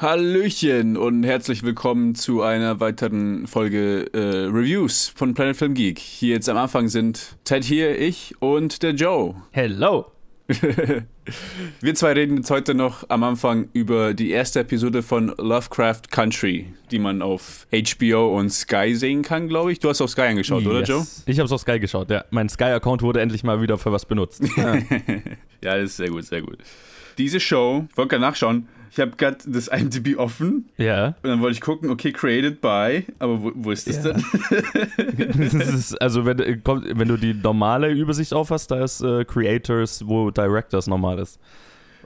Hallöchen und herzlich willkommen zu einer weiteren Folge äh, Reviews von Planet Film Geek. Hier jetzt am Anfang sind Ted hier, ich und der Joe. Hello. Wir zwei reden jetzt heute noch am Anfang über die erste Episode von Lovecraft Country, die man auf HBO und Sky sehen kann, glaube ich. Du hast auf Sky angeschaut, yes. oder Joe? Ich habe es auf Sky geschaut, ja. Mein Sky-Account wurde endlich mal wieder für was benutzt. Ja. ja, das ist sehr gut, sehr gut. Diese Show, ich wollte gerade nachschauen, ich habe gerade das IMDb offen. Ja. Und dann wollte ich gucken, okay, created by, aber wo, wo ist das ja. denn? das ist, also, wenn, wenn, du die normale Übersicht aufhast, da ist äh, Creators, wo Directors normal ist.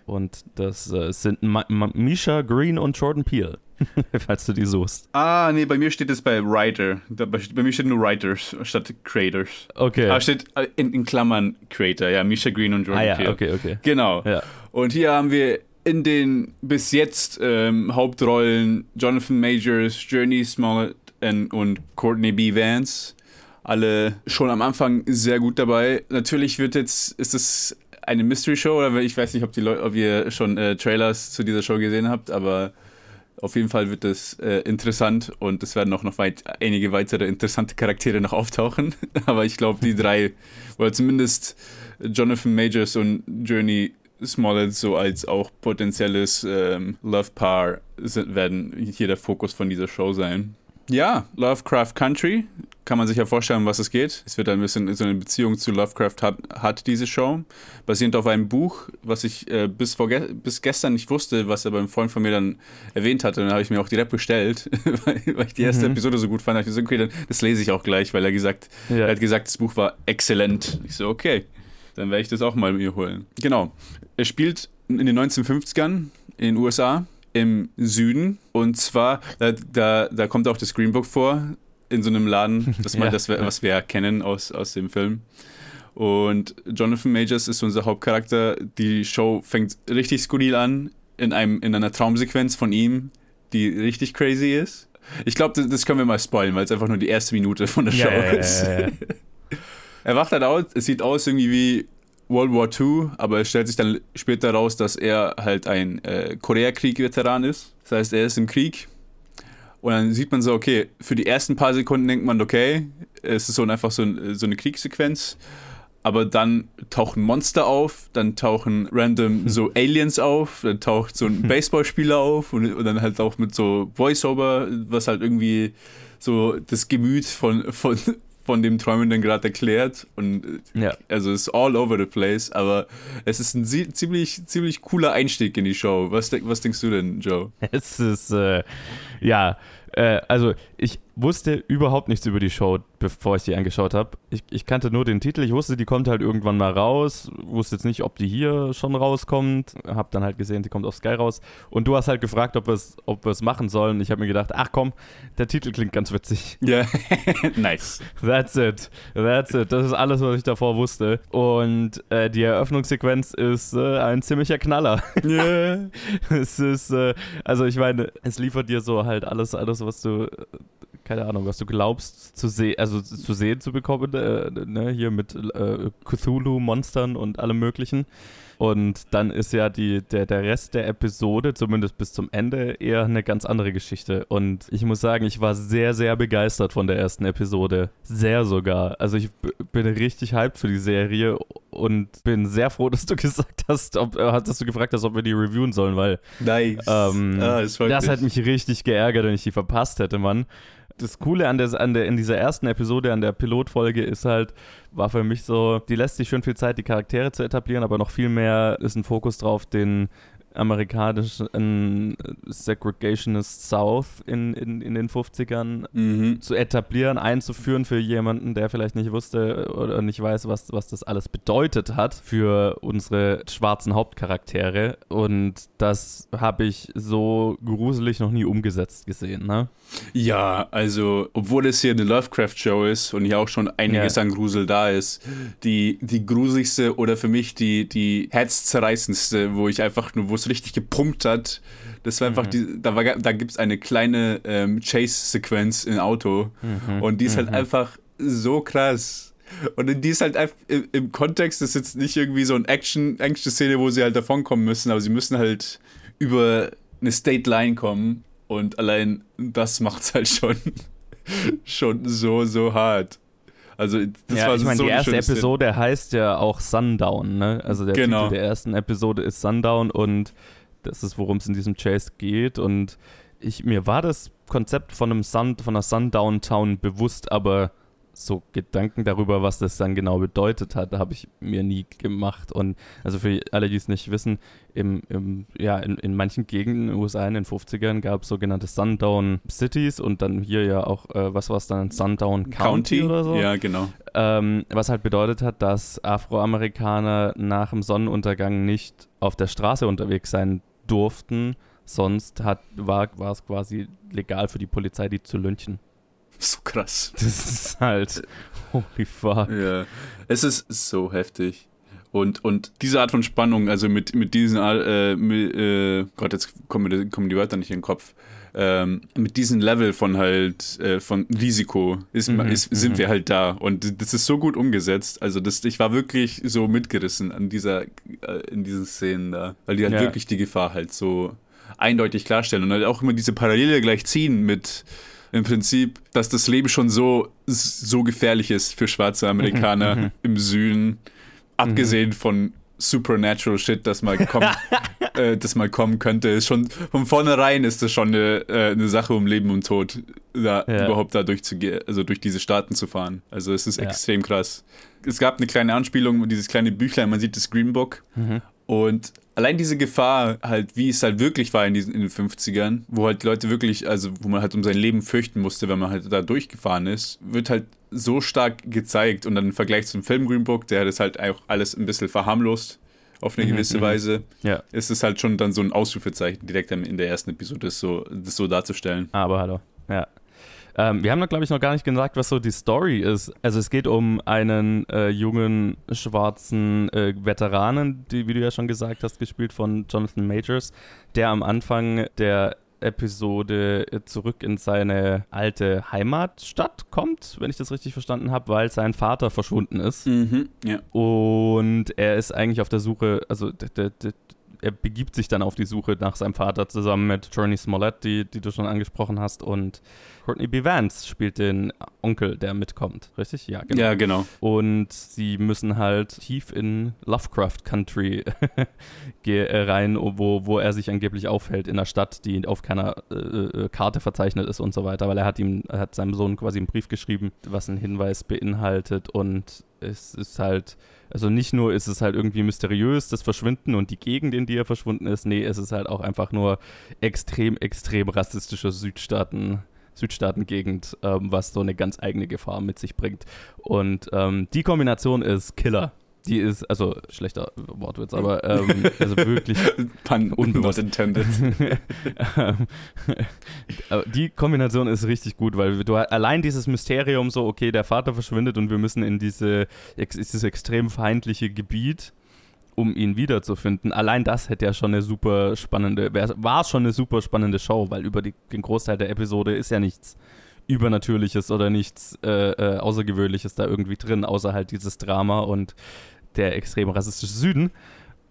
Und das äh, sind Ma Ma Misha Green und Jordan Peele, falls du die suchst. Ah, nee, bei mir steht es bei Writer. Da, bei, bei, mir steht nur Writers statt Creators. Okay. Ah, steht äh, in, in Klammern Creator, ja, Misha Green und Jordan ah, ja, Peele. okay, okay. Genau. Ja. Und hier haben wir in den bis jetzt ähm, Hauptrollen Jonathan Majors, Journey Smollett und Courtney B. Vance. Alle schon am Anfang sehr gut dabei. Natürlich wird jetzt, ist es eine Mystery Show, oder ich weiß nicht, ob, die ob ihr schon äh, Trailers zu dieser Show gesehen habt, aber auf jeden Fall wird es äh, interessant und es werden auch noch weit, einige weitere interessante Charaktere noch auftauchen. aber ich glaube, die drei, oder zumindest Jonathan Majors und Journey Smollett so als auch potenzielles ähm, Love-Paar werden hier der Fokus von dieser Show sein. Ja, Lovecraft Country, kann man sich ja vorstellen, was es geht. Es wird ein bisschen so eine Beziehung zu Lovecraft hat, hat diese Show. Basierend auf einem Buch, was ich äh, bis, bis gestern nicht wusste, was aber ein Freund von mir dann erwähnt hatte. Und dann habe ich mir auch direkt bestellt, weil, weil, ich die erste mhm. Episode so gut fand. Ich gesagt, okay, dann, das lese ich auch gleich, weil er gesagt, ja. er hat gesagt, das Buch war exzellent. Ich so, okay, dann werde ich das auch mal mir holen. Genau. Er spielt in den 1950ern in den USA im Süden. Und zwar, da, da, da kommt auch das Green Book vor, in so einem Laden, das, ja, das was wir kennen aus, aus dem Film. Und Jonathan Majors ist unser Hauptcharakter. Die Show fängt richtig skurril an, in, einem, in einer Traumsequenz von ihm, die richtig crazy ist. Ich glaube, das, das, können wir mal spoilen, weil es einfach nur die erste Minute von der Show ja, ist. Ja, er wacht halt aus, es sieht aus irgendwie wie World War II, aber es stellt sich dann später raus, dass er halt ein äh, Koreakrieg-Veteran ist. Das heißt, er ist im Krieg. Und dann sieht man so, okay, für die ersten paar Sekunden denkt man, okay, es ist so einfach so, ein, so eine Kriegssequenz. Aber dann tauchen Monster auf, dann tauchen random so Aliens auf, dann taucht so ein Baseballspieler auf und, und dann halt auch mit so Voiceover, was halt irgendwie so das Gemüt von, von, von dem Träumenden gerade erklärt und äh, ja. also es ist all over the place, aber es ist ein ziemlich ziemlich cooler Einstieg in die Show. Was, was denkst du denn, Joe? Es ist äh, ja äh, also ich wusste überhaupt nichts über die Show, bevor ich die angeschaut habe. Ich, ich, kannte nur den Titel, ich wusste, die kommt halt irgendwann mal raus, wusste jetzt nicht, ob die hier schon rauskommt, hab dann halt gesehen, die kommt auf Sky raus und du hast halt gefragt, ob wir es ob machen sollen. Ich habe mir gedacht, ach komm, der Titel klingt ganz witzig. Ja, yeah. nice. That's it, that's it. Das ist alles, was ich davor wusste. Und äh, die Eröffnungssequenz ist äh, ein ziemlicher Knaller. Yeah. es ist, äh, also ich meine, es liefert dir so halt alles, alles, was du, keine Ahnung, was du glaubst zu sehen, also zu sehen zu bekommen, äh, ne, hier mit äh, Cthulhu-Monstern und allem möglichen. Und dann ist ja die, der, der Rest der Episode, zumindest bis zum Ende, eher eine ganz andere Geschichte. Und ich muss sagen, ich war sehr, sehr begeistert von der ersten Episode. Sehr sogar. Also ich bin richtig hyped für die Serie und bin sehr froh, dass du gesagt hast, ob, äh, dass du gefragt hast, ob wir die reviewen sollen, weil nice. ähm, ah, das, das hat mich richtig geärgert, wenn ich die verpasst hätte, Mann das Coole an der, an der, in dieser ersten Episode, an der Pilotfolge, ist halt, war für mich so, die lässt sich schön viel Zeit, die Charaktere zu etablieren, aber noch viel mehr ist ein Fokus drauf, den amerikanischen Segregationist South in, in, in den 50ern mhm. zu etablieren, einzuführen für jemanden, der vielleicht nicht wusste oder nicht weiß, was, was das alles bedeutet hat für unsere schwarzen Hauptcharaktere. Und das habe ich so gruselig noch nie umgesetzt gesehen, ne? Ja, also, obwohl es hier eine Lovecraft-Show ist und hier auch schon einiges ja. an Grusel da ist, die, die gruseligste oder für mich die, die herzzerreißendste, wo ich einfach nur, wo es richtig gepumpt hat, das war einfach, mhm. die, da, da gibt es eine kleine ähm, Chase-Sequenz im Auto mhm. und die ist halt mhm. einfach so krass. Und die ist halt einfach im, im Kontext, das ist jetzt nicht irgendwie so eine Action-Szene, wo sie halt davonkommen müssen, aber sie müssen halt über eine State Line kommen und allein das macht's halt schon, schon so, so hart. Also das ja, war ich meine, so die erste schöne Szene. Episode heißt ja auch Sundown, ne? Also der Genau. Titel der ersten Episode ist Sundown und das ist, worum es in diesem Chase geht. Und ich, mir war das Konzept von einem Sun, von einer Sundown-Town bewusst, aber so Gedanken darüber, was das dann genau bedeutet hat, habe ich mir nie gemacht. Und also für alle, die es nicht wissen, im, im, ja, in, in manchen Gegenden in den USA in den 50ern gab es sogenannte Sundown Cities und dann hier ja auch, äh, was war es dann, Sundown County, oder so? Ja, genau. Ähm, was halt bedeutet hat, dass Afroamerikaner nach dem Sonnenuntergang nicht auf der Straße unterwegs sein durften. Sonst hat, war, war es quasi legal für die Polizei, die zu lynchen. So krass. Das ist halt, holy fuck. Ja, es ist so heftig. Und, und diese Art von Spannung, also mit, mit diesen, äh, mit, äh, Gott, jetzt kommen, die- kommen die Wörter nicht in den Kopf. Ähm, mit diesem Level von halt, äh, von Risiko ist, Mhm, ist, sind mhm. wir halt da. Und das ist so gut umgesetzt. Also das, ich war wirklich so mitgerissen an dieser, äh, in diesen Szenen da. Weil die halt Ja. wirklich die Gefahr halt so eindeutig klarstellen. Und halt auch immer diese Parallele gleich ziehen mit im Prinzip, dass das Leben schon so, so gefährlich ist für schwarze Amerikaner mhm. im Süden. Abgesehen von Supernatural Shit, das mal kommt, äh, das mal kommen könnte, ist schon von vornherein ist das schon eine, äh, eine Sache um Leben und Tod, da Ja. überhaupt da durchzugehen, also durch diese Staaten zu fahren. Also es ist Ja. extrem krass. Es gab eine kleine Anspielung, dieses kleine Büchlein, man sieht das Green Book. Mhm. Und allein diese Gefahr, halt, wie es halt wirklich war in, diesen, in den 50ern, wo halt Leute wirklich, also wo man halt um sein Leben fürchten musste, wenn man halt da durchgefahren ist, wird halt so stark gezeigt. Und dann im Vergleich zum Film Green Book, der das halt auch alles ein bisschen verharmlost auf eine Mhm, gewisse mhm. Weise, Ja, ist es halt schon dann so ein Ausrufezeichen direkt in der ersten Episode, das so, das so darzustellen. aber hallo. Ja. Ähm, wir haben noch, glaube ich, noch gar nicht gesagt, was so die Story ist. Also es geht um einen äh, jungen schwarzen äh, Veteranen, die, wie du ja schon gesagt hast, gespielt von Jonathan Majors, der am Anfang der Episode äh, zurück in seine alte Heimatstadt kommt, wenn ich das richtig verstanden habe, weil sein Vater verschwunden ist. Mhm, ja. Und er ist eigentlich auf der Suche, also d- d- d- er begibt sich dann auf die Suche nach seinem Vater zusammen mit Journey Smollett, die, die du schon angesprochen hast, und Courtney B. Vance spielt den Onkel, der mitkommt. Richtig? Ja, genau. Ja, genau. Und sie müssen halt tief in Lovecraft Country äh, rein, wo, wo er sich angeblich aufhält in einer Stadt, die auf keiner äh, äh, Karte verzeichnet ist und so weiter, weil er hat ihm, er hat seinem Sohn quasi einen Brief geschrieben, was einen Hinweis beinhaltet und es ist halt, also nicht nur ist es halt irgendwie mysteriös, das Verschwinden und die Gegend, in die er verschwunden ist, nee, es ist halt auch einfach nur extrem, extrem rassistische Südstaaten. Südstaatengegend, ähm, was so eine ganz eigene Gefahr mit sich bringt. Und ähm, die Kombination ist Killer. Die ist, also schlechter Wortwitz, aber ähm, also wirklich Pun Unbewusst. intended. Ähm, die Kombination ist richtig gut, weil du allein dieses Mysterium so, okay, der Vater verschwindet und wir müssen in diese, dieses extrem feindliche Gebiet, um ihn wiederzufinden. Allein das hätte ja schon eine super spannende, war schon eine super spannende Show, weil über die, den Großteil der Episode ist ja nichts Übernatürliches oder nichts äh, äh, Außergewöhnliches da irgendwie drin, außer halt dieses Drama und der extrem rassistische Süden.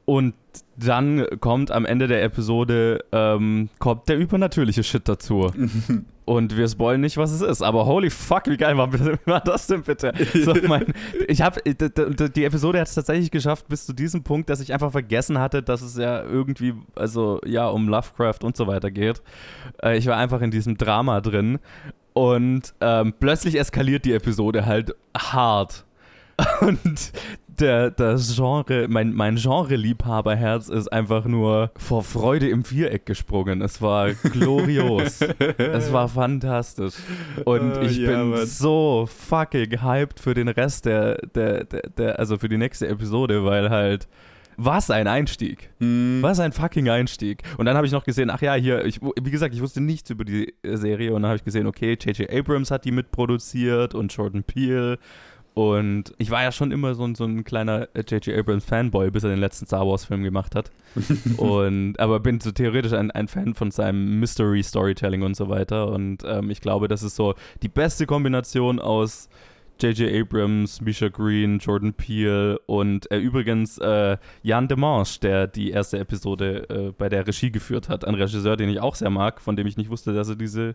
Und dann kommt am Ende der Episode ähm, kommt der übernatürliche Shit dazu. Und wir spoilen nicht, was es ist. Aber holy fuck, wie geil war, war das denn bitte? So, mein, ich habe die Episode hat es tatsächlich geschafft bis zu diesem Punkt, dass ich einfach vergessen hatte, dass es ja irgendwie, also ja, um Lovecraft und so weiter geht. Äh, ich war einfach in diesem Drama drin. Und ähm, plötzlich eskaliert die Episode halt hart. Und der, das Genre, mein, mein Genre-Liebhaberherz ist einfach nur vor Freude im Viereck gesprungen. Es war glorios. es war fantastisch. Und Ah, ich ja, bin Mann. so fucking hyped für den Rest der, der, der, der, also für die nächste Episode, weil halt, was ein Einstieg. Hm. Was ein fucking Einstieg. Und dann habe ich noch gesehen, ach ja, hier, ich, wie gesagt, ich wusste nichts über die Serie und dann habe ich gesehen, okay, J.J. Abrams hat die mitproduziert und Jordan Peele. Und ich war ja schon immer so, ein- so ein kleiner äh, J.J. Abrams Fanboy, bis er den letzten Star Wars Film gemacht hat. und aber bin so theoretisch ein, ein Fan von seinem Mystery Storytelling und so weiter. Und ähm, ich glaube, das ist so die beste Kombination aus J.J. Abrams, Misha Green, Jordan Peele und äh, übrigens äh, Jan Demange, der die erste Episode äh, bei der Regie geführt hat. Ein Regisseur, den ich auch sehr mag, von dem ich nicht wusste, dass er diese äh,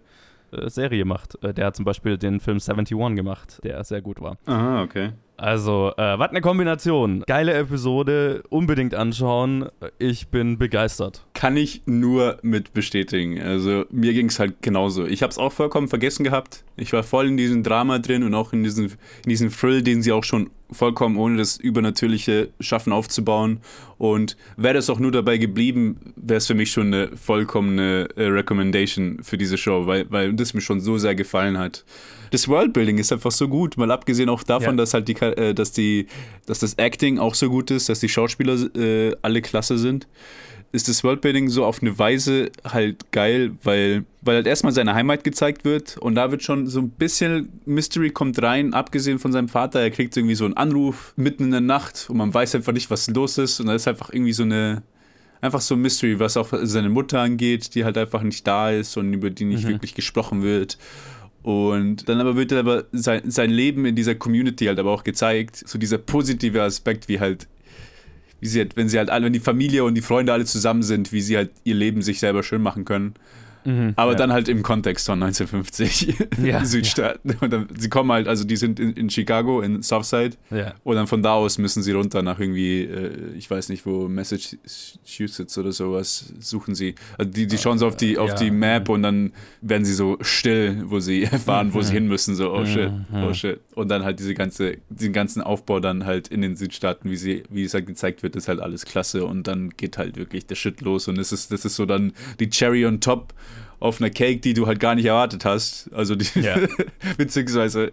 Serie macht. Äh, der hat zum Beispiel den Film 71 gemacht, der sehr gut war. Aha, okay. Also, äh, was eine Kombination. Geile Episode, unbedingt anschauen. Ich bin begeistert. Kann ich nur mit bestätigen. Also, mir ging es halt genauso. Ich habe es auch vollkommen vergessen gehabt. Ich war voll in diesem Drama drin und auch in diesem, in diesem Thrill, den sie auch schon vollkommen ohne das Übernatürliche schaffen aufzubauen. Und wäre das auch nur dabei geblieben, wäre es für mich schon eine vollkommene äh, Recommendation für diese Show, weil, weil das mir schon so sehr gefallen hat das Worldbuilding ist einfach so gut, mal abgesehen auch davon, ja. dass halt die, äh, dass die, dass das Acting auch so gut ist, dass die Schauspieler äh, alle klasse sind, ist das Worldbuilding so auf eine Weise halt geil, weil, weil halt erstmal seine Heimat gezeigt wird und da wird schon so ein bisschen Mystery kommt rein, abgesehen von seinem Vater, er kriegt irgendwie so einen Anruf mitten in der Nacht und man weiß einfach nicht, was los ist und da ist einfach irgendwie so eine einfach so ein Mystery, was auch seine Mutter angeht, die halt einfach nicht da ist und über die nicht mhm. wirklich gesprochen wird. Und dann aber wird aber sein, sein Leben in dieser Community halt aber auch gezeigt, so dieser positive Aspekt, wie halt, wie sie halt, wenn sie halt alle, wenn die Familie und die Freunde alle zusammen sind, wie sie halt ihr Leben sich selber schön machen können. Mhm, aber ja. dann halt im Kontext von 1950 ja, Südstaaten. Ja. Und dann, sie kommen halt, also die sind in, in Chicago, in Southside. Ja. Und dann von da aus müssen sie runter nach irgendwie, äh, ich weiß nicht wo, Massachusetts oder sowas, suchen sie. Also die, die schauen so auf die, auf die Map und dann werden sie so still, wo sie erfahren, wo sie hin müssen. So, oh shit, oh shit. Und dann halt diese ganze, diesen ganzen Aufbau dann halt in den Südstaaten, wie sie, wie es halt gezeigt wird, ist halt alles klasse. Und dann geht halt wirklich der Shit los. Und es ist, das ist so dann die Cherry on top auf einer Cake, die du halt gar nicht erwartet hast. Also die, ja. beziehungsweise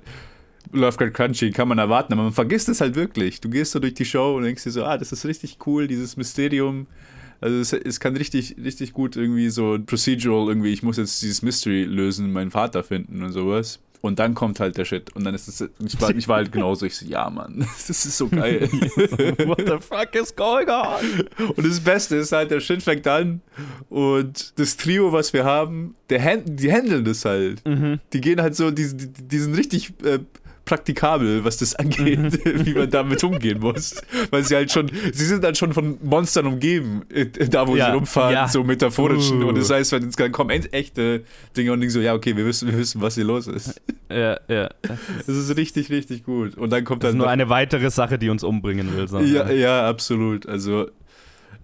Lovecraft Country kann man erwarten, aber man vergisst es halt wirklich. Du gehst so durch die Show und denkst dir so, ah, das ist richtig cool, dieses Mysterium. Also es, es kann richtig, richtig gut irgendwie so procedural irgendwie, ich muss jetzt dieses Mystery lösen, meinen Vater finden und sowas. Und dann kommt halt der Shit. Und dann ist es, ich war, ich war halt genauso, ich so, ja, Mann, das ist so geil. What the fuck is going on? Und das Beste ist halt, der Shit fängt an und das Trio, was wir haben, der, die handeln das halt. Mhm. Die gehen halt so, die, die, die sind richtig äh, praktikabel, was das angeht, mhm. wie man damit umgehen muss. Weil sie halt schon, sie sind halt schon von Monstern umgeben, äh, da wo ja, sie rumfahren, ja. so metaphorischen. Uh. Und das heißt, wenn dann kommen echte Dinge und denken so, ja, okay, wir wissen, wir wissen, was hier los ist. Ja, ja. Das ist richtig, richtig gut. Und dann kommt das dann. ist nur eine weitere Sache, die uns umbringen will. Sondern. Ja, ja, absolut. Also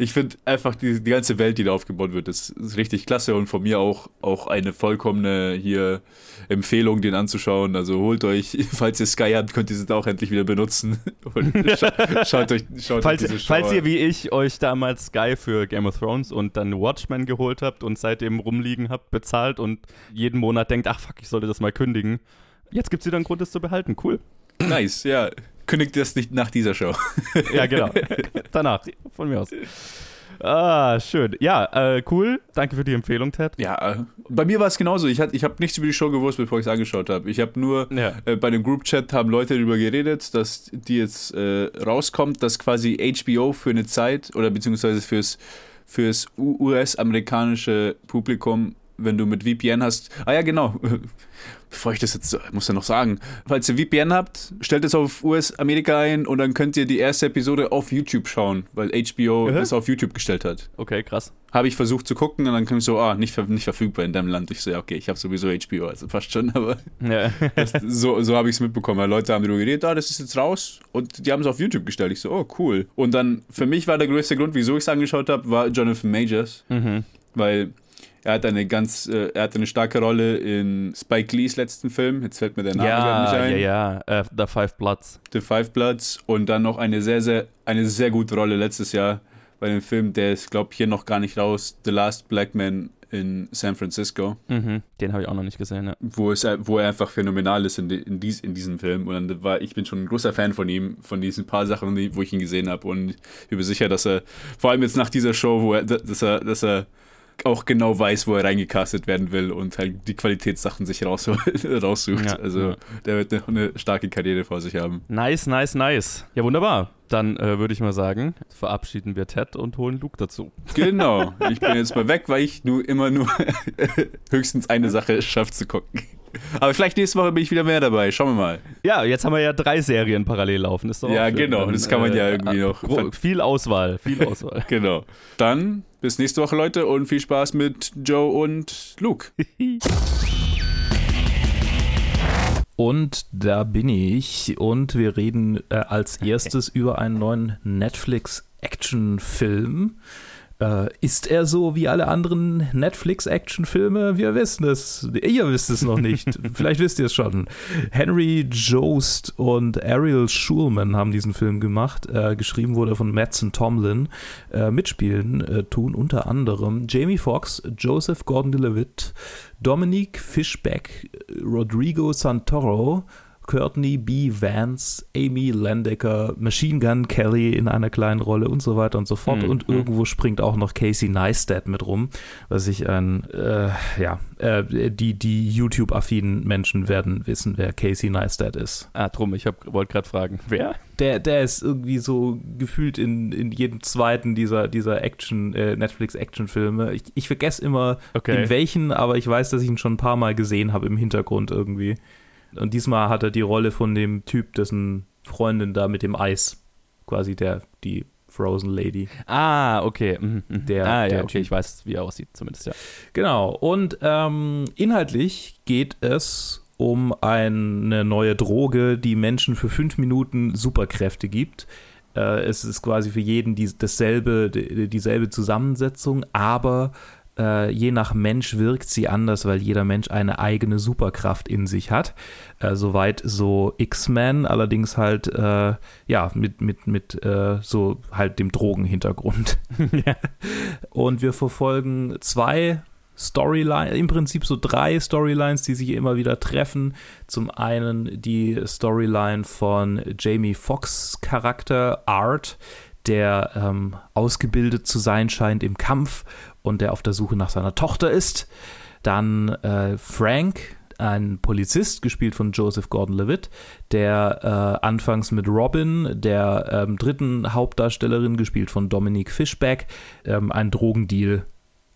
ich finde einfach die, die ganze Welt, die da aufgebaut wird, ist, ist, richtig klasse und von mir auch, auch eine vollkommene hier Empfehlung, den anzuschauen. Also holt euch, falls ihr Sky habt, könnt ihr es auch endlich wieder benutzen. Und scha schaut euch, schaut falls, euch diese Show Falls ihr wie ich euch damals Sky für Game of Thrones und dann Watchmen geholt habt und seitdem rumliegen habt, bezahlt und jeden Monat denkt, ach fuck, ich sollte das mal kündigen. Jetzt gibt es wieder einen Grund, das zu behalten. Cool. Nice, ja kündigt das nicht nach dieser Show. ja, genau. Danach, von mir aus. Ah, schön. Ja, äh, cool. Danke für die Empfehlung, Ted. Ja, äh, bei mir war es genauso. Ich, ich habe nichts über die Show gewusst, bevor ich es angeschaut habe. Ich habe nur ja. äh, bei dem Group-Chat haben Leute darüber geredet, dass die jetzt äh, rauskommt, dass quasi HBO für eine Zeit oder beziehungsweise fürs, fürs US-amerikanische Publikum wenn du mit VPN hast. Ah ja, genau bevor ich das jetzt, muss ja noch sagen, falls ihr VPN habt, stellt es auf US-Amerika ein und dann könnt ihr die erste Episode auf YouTube schauen, weil HBO mhm. das auf YouTube gestellt hat. Okay, krass. Habe ich versucht zu gucken und dann kam ich so, ah, nicht, nicht verfügbar in deinem Land. Ich so, ja, okay, ich habe sowieso HBO, also fast schon, aber ja. das, so, so habe ich es mitbekommen, weil Leute haben darüber geredet, ah, das ist jetzt raus und die haben es auf YouTube gestellt. Ich so, oh, cool. Und dann, für mich war der größte Grund, wieso ich es angeschaut habe, war Jonathan Majors, mhm. weil er hat eine ganz, äh, er hat eine starke Rolle in Spike Lees letzten Film. Jetzt fällt mir der Name ja, nicht ein. Ja, ja, uh, The Five Bloods. The Five Bloods und dann noch eine sehr, sehr, eine sehr gute Rolle letztes Jahr bei dem Film, der ist, glaube ich, hier noch gar nicht raus. The Last Black Man in San Francisco. Mhm, den habe ich auch noch nicht gesehen, ja. Wo, es, wo er einfach phänomenal ist in, in, dies, in diesem Film. Und dann war, ich bin schon ein großer Fan von ihm, von diesen paar Sachen, wo ich ihn gesehen habe. Und ich bin mir sicher, dass er, vor allem jetzt nach dieser Show, wo er, dass er, dass er auch genau weiß, wo er reingecastet werden will und halt die Qualitätssachen sich raus, raussucht. Ja, also ja. der wird eine, eine, starke Karriere vor sich haben. Nice, nice, nice. Ja, wunderbar. Dann äh, würde ich mal sagen, verabschieden wir Ted und holen Luke dazu. Genau. Ich bin jetzt mal weg, weil ich nur immer nur höchstens eine Sache schaffe zu gucken. Aber vielleicht nächste Woche bin ich wieder mehr dabei. Schauen wir mal. Ja, jetzt haben wir ja drei Serien parallel laufen. Ist doch Ja, schön. genau, Dann, das kann man ja irgendwie äh, noch- gro- Viel Auswahl, viel Auswahl. Genau. Dann bis nächste Woche, Leute, und viel Spaß mit Joe und Luke. Und da bin ich und wir reden äh, als erstes über einen neuen Netflix-Action-Film. Äh, ist er so wie alle anderen Netflix-Action-Filme? Wir wissen es. Ihr wisst es noch nicht. Vielleicht wisst ihr es schon. Henry Jost und Ariel Schulman haben diesen Film gemacht. Äh, geschrieben wurde von Mattson Tomlin. Äh, mitspielen äh, tun unter anderem Jamie Foxx, Joseph Gordon-Levitt, Dominique Fishback, Rodrigo Santoro, Courtney B. Vance, Amy Landecker, Machine Gun Kelly in einer kleinen Rolle und so weiter und so fort. Mhm. Und irgendwo springt auch noch Casey Neistat mit rum, was ich ein, äh, ja, äh, die, die YouTube-affinen Menschen werden wissen, wer Casey Neistat ist. Ah, drum, ich wollte gerade fragen, wer? Der, der ist irgendwie so gefühlt in, in jedem zweiten dieser, dieser Action, äh, Netflix-Action-Filme. Ich, ich vergesse immer, Okay. in welchen, aber ich weiß, dass ich ihn schon ein paar Mal gesehen habe im Hintergrund irgendwie. Und diesmal hat er die Rolle von dem Typ, dessen Freundin da mit dem Eis, quasi der, die Frozen Lady. Ah, okay. Mhm, mhm. Der- ah, ja, der okay, Typ. ich weiß, wie er aussieht, zumindest, ja. Genau. Und ähm, inhaltlich geht es um eine neue Droge, die Menschen für fünf Minuten Superkräfte gibt. Äh, es ist quasi für jeden die, dasselbe, die, dieselbe Zusammensetzung, aber äh, je nach Mensch wirkt sie anders, weil jeder Mensch eine eigene Superkraft in sich hat. Äh, soweit so X-Men, allerdings halt äh, ja mit, mit, mit äh, so halt dem Drogenhintergrund. ja. Und wir verfolgen zwei Storylines, im Prinzip so drei Storylines, die sich immer wieder treffen. Zum einen die Storyline von Jamie Foxx Charakter Art, der ähm, ausgebildet zu sein scheint im Kampf und der auf der Suche nach seiner Tochter ist. Dann äh, Frank, ein Polizist, gespielt von Joseph Gordon-Levitt, der äh, anfangs mit Robin, der ähm, dritten Hauptdarstellerin, gespielt von Dominique Fishback, ähm, einen Drogendeal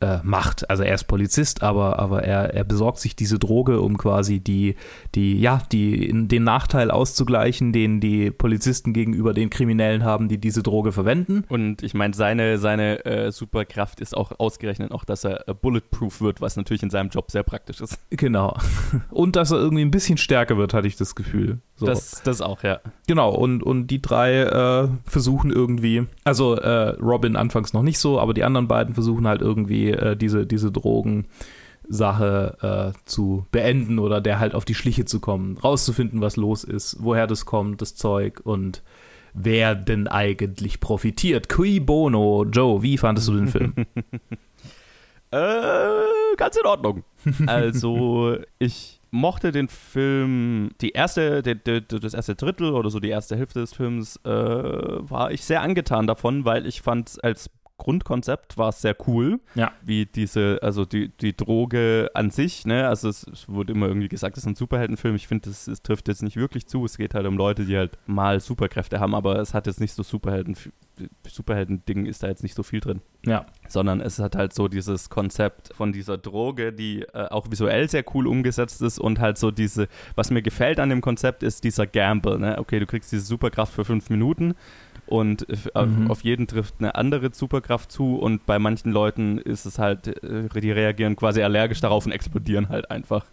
äh, macht. Also er ist Polizist, aber, aber er, er besorgt sich diese Droge, um quasi die, die, ja, die, den Nachteil auszugleichen, den die Polizisten gegenüber den Kriminellen haben, die diese Droge verwenden. Und ich meine, seine, seine äh, Superkraft ist auch ausgerechnet auch, dass er äh, bulletproof wird, was natürlich in seinem Job sehr praktisch ist. Genau. Und dass er irgendwie ein bisschen stärker wird, hatte ich das Gefühl. So. Das, das auch, ja. Genau, und, und die drei äh, versuchen irgendwie, also äh, Robin anfangs noch nicht so, aber die anderen beiden versuchen halt irgendwie äh, diese, diese Drogensache äh, zu beenden oder der halt auf die Schliche zu kommen, rauszufinden, was los ist, woher das kommt, das Zeug und wer denn eigentlich profitiert. Cui bono, Joe, wie fandest du den Film? Äh, ganz in Ordnung. Also, ich mochte den Film, die erste, die, die, das erste Drittel oder so die erste Hälfte des Films, äh, war ich sehr angetan davon, weil ich fand als Grundkonzept war es sehr cool. Ja. Wie diese, also die, die Droge an sich, ne, also es, es wurde immer irgendwie gesagt, es ist ein Superheldenfilm. Ich finde, es trifft jetzt nicht wirklich zu. Es geht halt um Leute, die halt mal Superkräfte haben, aber es hat jetzt nicht so Superhelden, Superhelden-Ding ist da jetzt nicht so viel drin Ja. sondern es hat halt so dieses Konzept von dieser Droge, die äh, auch visuell sehr cool umgesetzt ist und halt so diese, was mir gefällt an dem Konzept ist dieser Gamble, ne? Okay, du kriegst diese Superkraft für fünf Minuten und äh, Mhm. auf jeden trifft eine andere Superkraft zu und bei manchen Leuten ist es halt, äh, die reagieren quasi allergisch darauf und explodieren halt einfach.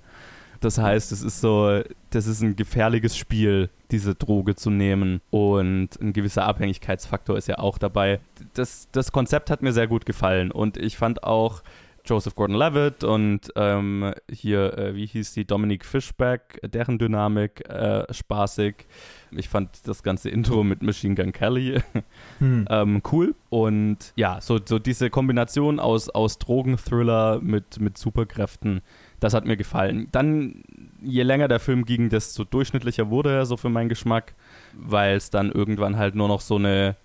Das heißt, es ist so, das ist ein gefährliches Spiel, diese Droge zu nehmen. Und ein gewisser Abhängigkeitsfaktor ist ja auch dabei. Das, das Konzept hat mir sehr gut gefallen. Und ich fand auch Joseph Gordon-Levitt und ähm, hier, äh, wie hieß die, Dominic Fishback, deren Dynamik äh, spaßig. Ich fand das ganze Intro mit Machine Gun Kelly Hm. ähm, cool. Und ja, so, so diese Kombination aus, aus Drogenthriller mit, mit Superkräften, das hat mir gefallen. Dann, je länger der Film ging, desto durchschnittlicher wurde er so für meinen Geschmack, weil es dann irgendwann halt nur noch so eine.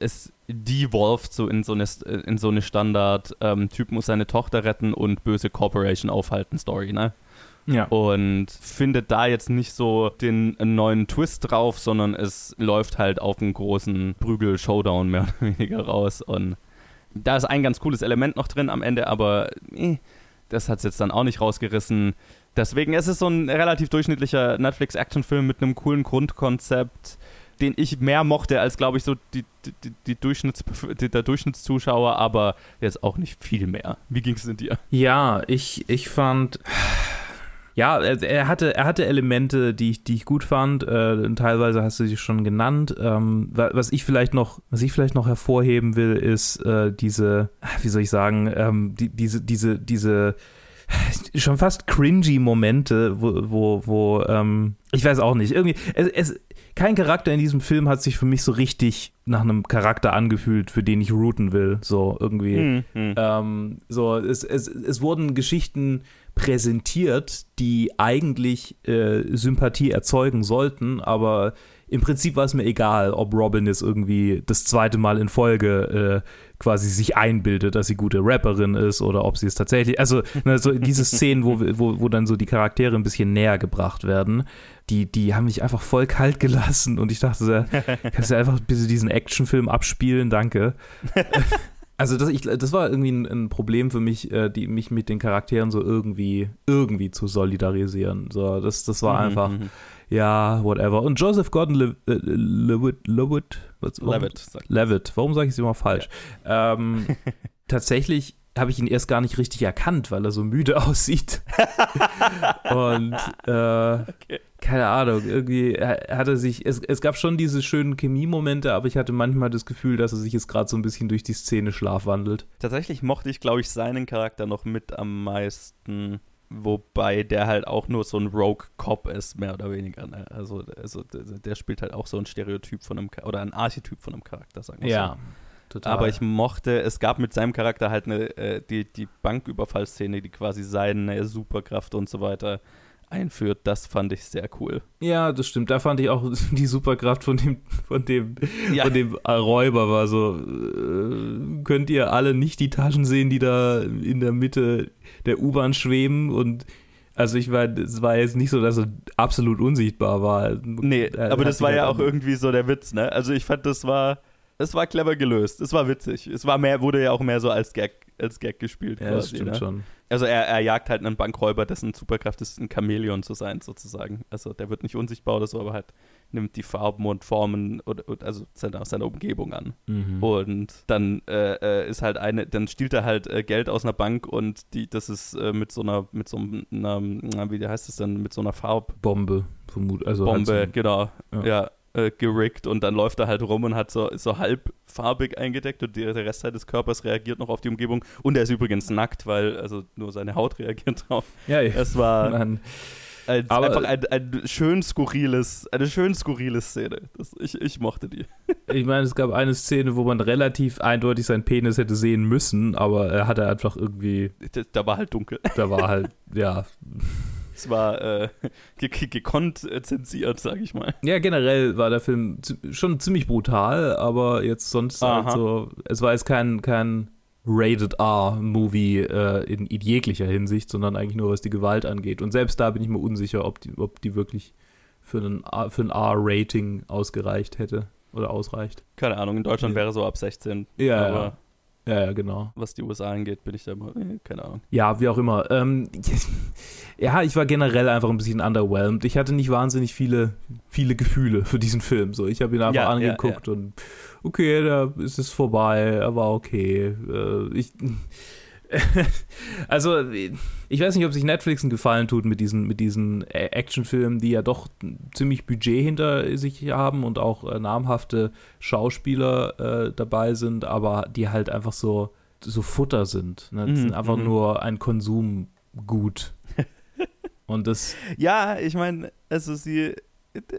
Es devolved so in so eine, in so eine Standard, ähm, Typ muss seine Tochter retten und böse Corporation aufhalten Story, ne? Ja. und findet da jetzt nicht so den neuen Twist drauf, sondern es läuft halt auf einen großen Prügel-Showdown mehr oder weniger raus. Und da ist ein ganz cooles Element noch drin am Ende, aber eh, das hat es jetzt dann auch nicht rausgerissen. Deswegen es ist es so ein relativ durchschnittlicher Netflix-Actionfilm mit einem coolen Grundkonzept, den ich mehr mochte als, glaube ich, so die, die, die Durchschnitts, der Durchschnittszuschauer, aber jetzt auch nicht viel mehr. Wie ging es denn dir? Ja, ich, ich fand. Ja, er hatte, er hatte Elemente, die ich, die ich gut fand. Äh, teilweise hast du sie schon genannt. Ähm, was ich vielleicht noch, was ich vielleicht noch hervorheben will, ist äh, diese, wie soll ich sagen, ähm, die, diese, diese, diese schon fast cringy Momente, wo, wo, wo ähm, ich weiß auch nicht, irgendwie, es, es, kein Charakter in diesem Film hat sich für mich so richtig nach einem Charakter angefühlt, für den ich routen will. So irgendwie. Mhm. Ähm, so, es, es, es wurden Geschichten präsentiert, die eigentlich äh, Sympathie erzeugen sollten, aber im Prinzip war es mir egal, ob Robin jetzt irgendwie das zweite Mal in Folge äh, quasi sich einbildet, dass sie gute Rapperin ist oder ob sie es tatsächlich, also ne, so diese Szenen, wo, wo, wo dann so die Charaktere ein bisschen näher gebracht werden, die, die haben mich einfach voll kalt gelassen und ich dachte, so, kannst du einfach bitte diesen Actionfilm abspielen, danke. Also das, ich, das war irgendwie ein, ein, Problem für mich, äh, die, mich mit den Charakteren so irgendwie, irgendwie zu solidarisieren. So, das, das war mhm, einfach, mhm. Ja, whatever. Und Joseph Gordon äh, Levitt, Levitt, Levitt, Levitt, warum sage ich es immer falsch? Ja. Ähm, tatsächlich habe ich ihn erst gar nicht richtig erkannt, weil er so müde aussieht. und äh, okay. keine Ahnung, irgendwie hat er sich, es, es gab schon diese schönen Chemie-Momente, aber ich hatte manchmal das Gefühl, dass er sich jetzt gerade so ein bisschen durch die Szene schlafwandelt. Tatsächlich mochte ich, glaube ich, seinen Charakter noch mit am meisten. Wobei der halt auch nur so ein Rogue-Cop ist, mehr oder weniger. Ne? Also, also der spielt halt auch so ein Stereotyp von einem, oder ein Archetyp von einem Charakter, sagen wir ja. so. Total. Aber ich mochte, es gab mit seinem Charakter halt eine, äh, die, die Banküberfallszene, die quasi seine Superkraft und so weiter einführt. Das fand ich sehr cool. Ja, das stimmt. Da fand ich auch die Superkraft von dem, von dem, ja. von dem Räuber war so, äh, könnt ihr alle nicht die Taschen sehen, die da in der Mitte der U-Bahn schweben und also ich war, es war jetzt nicht so, dass er absolut unsichtbar war. Nee, er aber das war ja auch irgendwie so der Witz, ne? Also ich fand, das war, es war clever gelöst. Es war witzig. Es war mehr, wurde ja auch mehr so als Gag, als Gag gespielt. Ja, quasi, das stimmt ne? schon. Also er, er jagt halt einen Bankräuber, dessen Superkraft ist, ein Chamäleon zu sein, sozusagen. Also der wird nicht unsichtbar oder so, aber halt nimmt die Farben und Formen oder, also seiner, seiner Umgebung an. Mhm. Und dann äh, äh, ist halt eine, dann stiehlt er halt äh, Geld aus einer Bank und die, das ist äh, mit so einer, mit so einer, wie heißt das denn, mit so einer Farbbombe. Vermut, also Bombe, halt so, genau. ja. ja äh, gerickt und dann läuft er halt rum und hat so, so halbfarbig eingedeckt und der, der Rest des Körpers reagiert noch auf die Umgebung. Und er ist übrigens nackt, weil also nur seine Haut reagiert drauf. Ja, ja. Es war ein, einfach ein, ein, schön skurriles, eine schön skurrile Szene. Das, ich, ich mochte die. Ich meine, es gab eine Szene, wo man relativ eindeutig seinen Penis hätte sehen müssen, aber er hatte einfach irgendwie. Da, da war halt dunkel. Da war halt, ja. Es war äh, gekonnt äh, zensiert, sag ich mal. Ja, generell war der Film schon ziemlich brutal, aber jetzt sonst halt so, es war jetzt kein, kein Rated R-Movie äh, in, in, jeglicher Hinsicht, sondern eigentlich nur was die Gewalt angeht. Und selbst da bin ich mir unsicher, ob die, ob die wirklich für, einen, für ein R-Rating ausgereicht hätte oder ausreicht. Keine Ahnung, in Deutschland ja. wäre so ab 16. Ja, aber ja. Ja, ja, genau. Was die USA angeht, bin ich da immer, äh, keine Ahnung. Ja, wie auch immer. Ähm, ja, ich war generell einfach ein bisschen underwhelmed. Ich hatte nicht wahnsinnig viele, viele Gefühle für diesen Film. So, ich habe ihn einfach ja, angeguckt ja, ja. und okay, da ist es vorbei, er war okay. Äh, ich also, ich weiß nicht, ob sich Netflix einen Gefallen tut mit diesen, mit diesen Actionfilmen, die ja doch ziemlich Budget hinter sich haben und auch äh, namhafte Schauspieler äh, dabei sind, aber die halt einfach so, so Futter sind. Ne? Das mm, sind einfach mm. nur ein Konsumgut. und das. Ja, ich meine, also sie.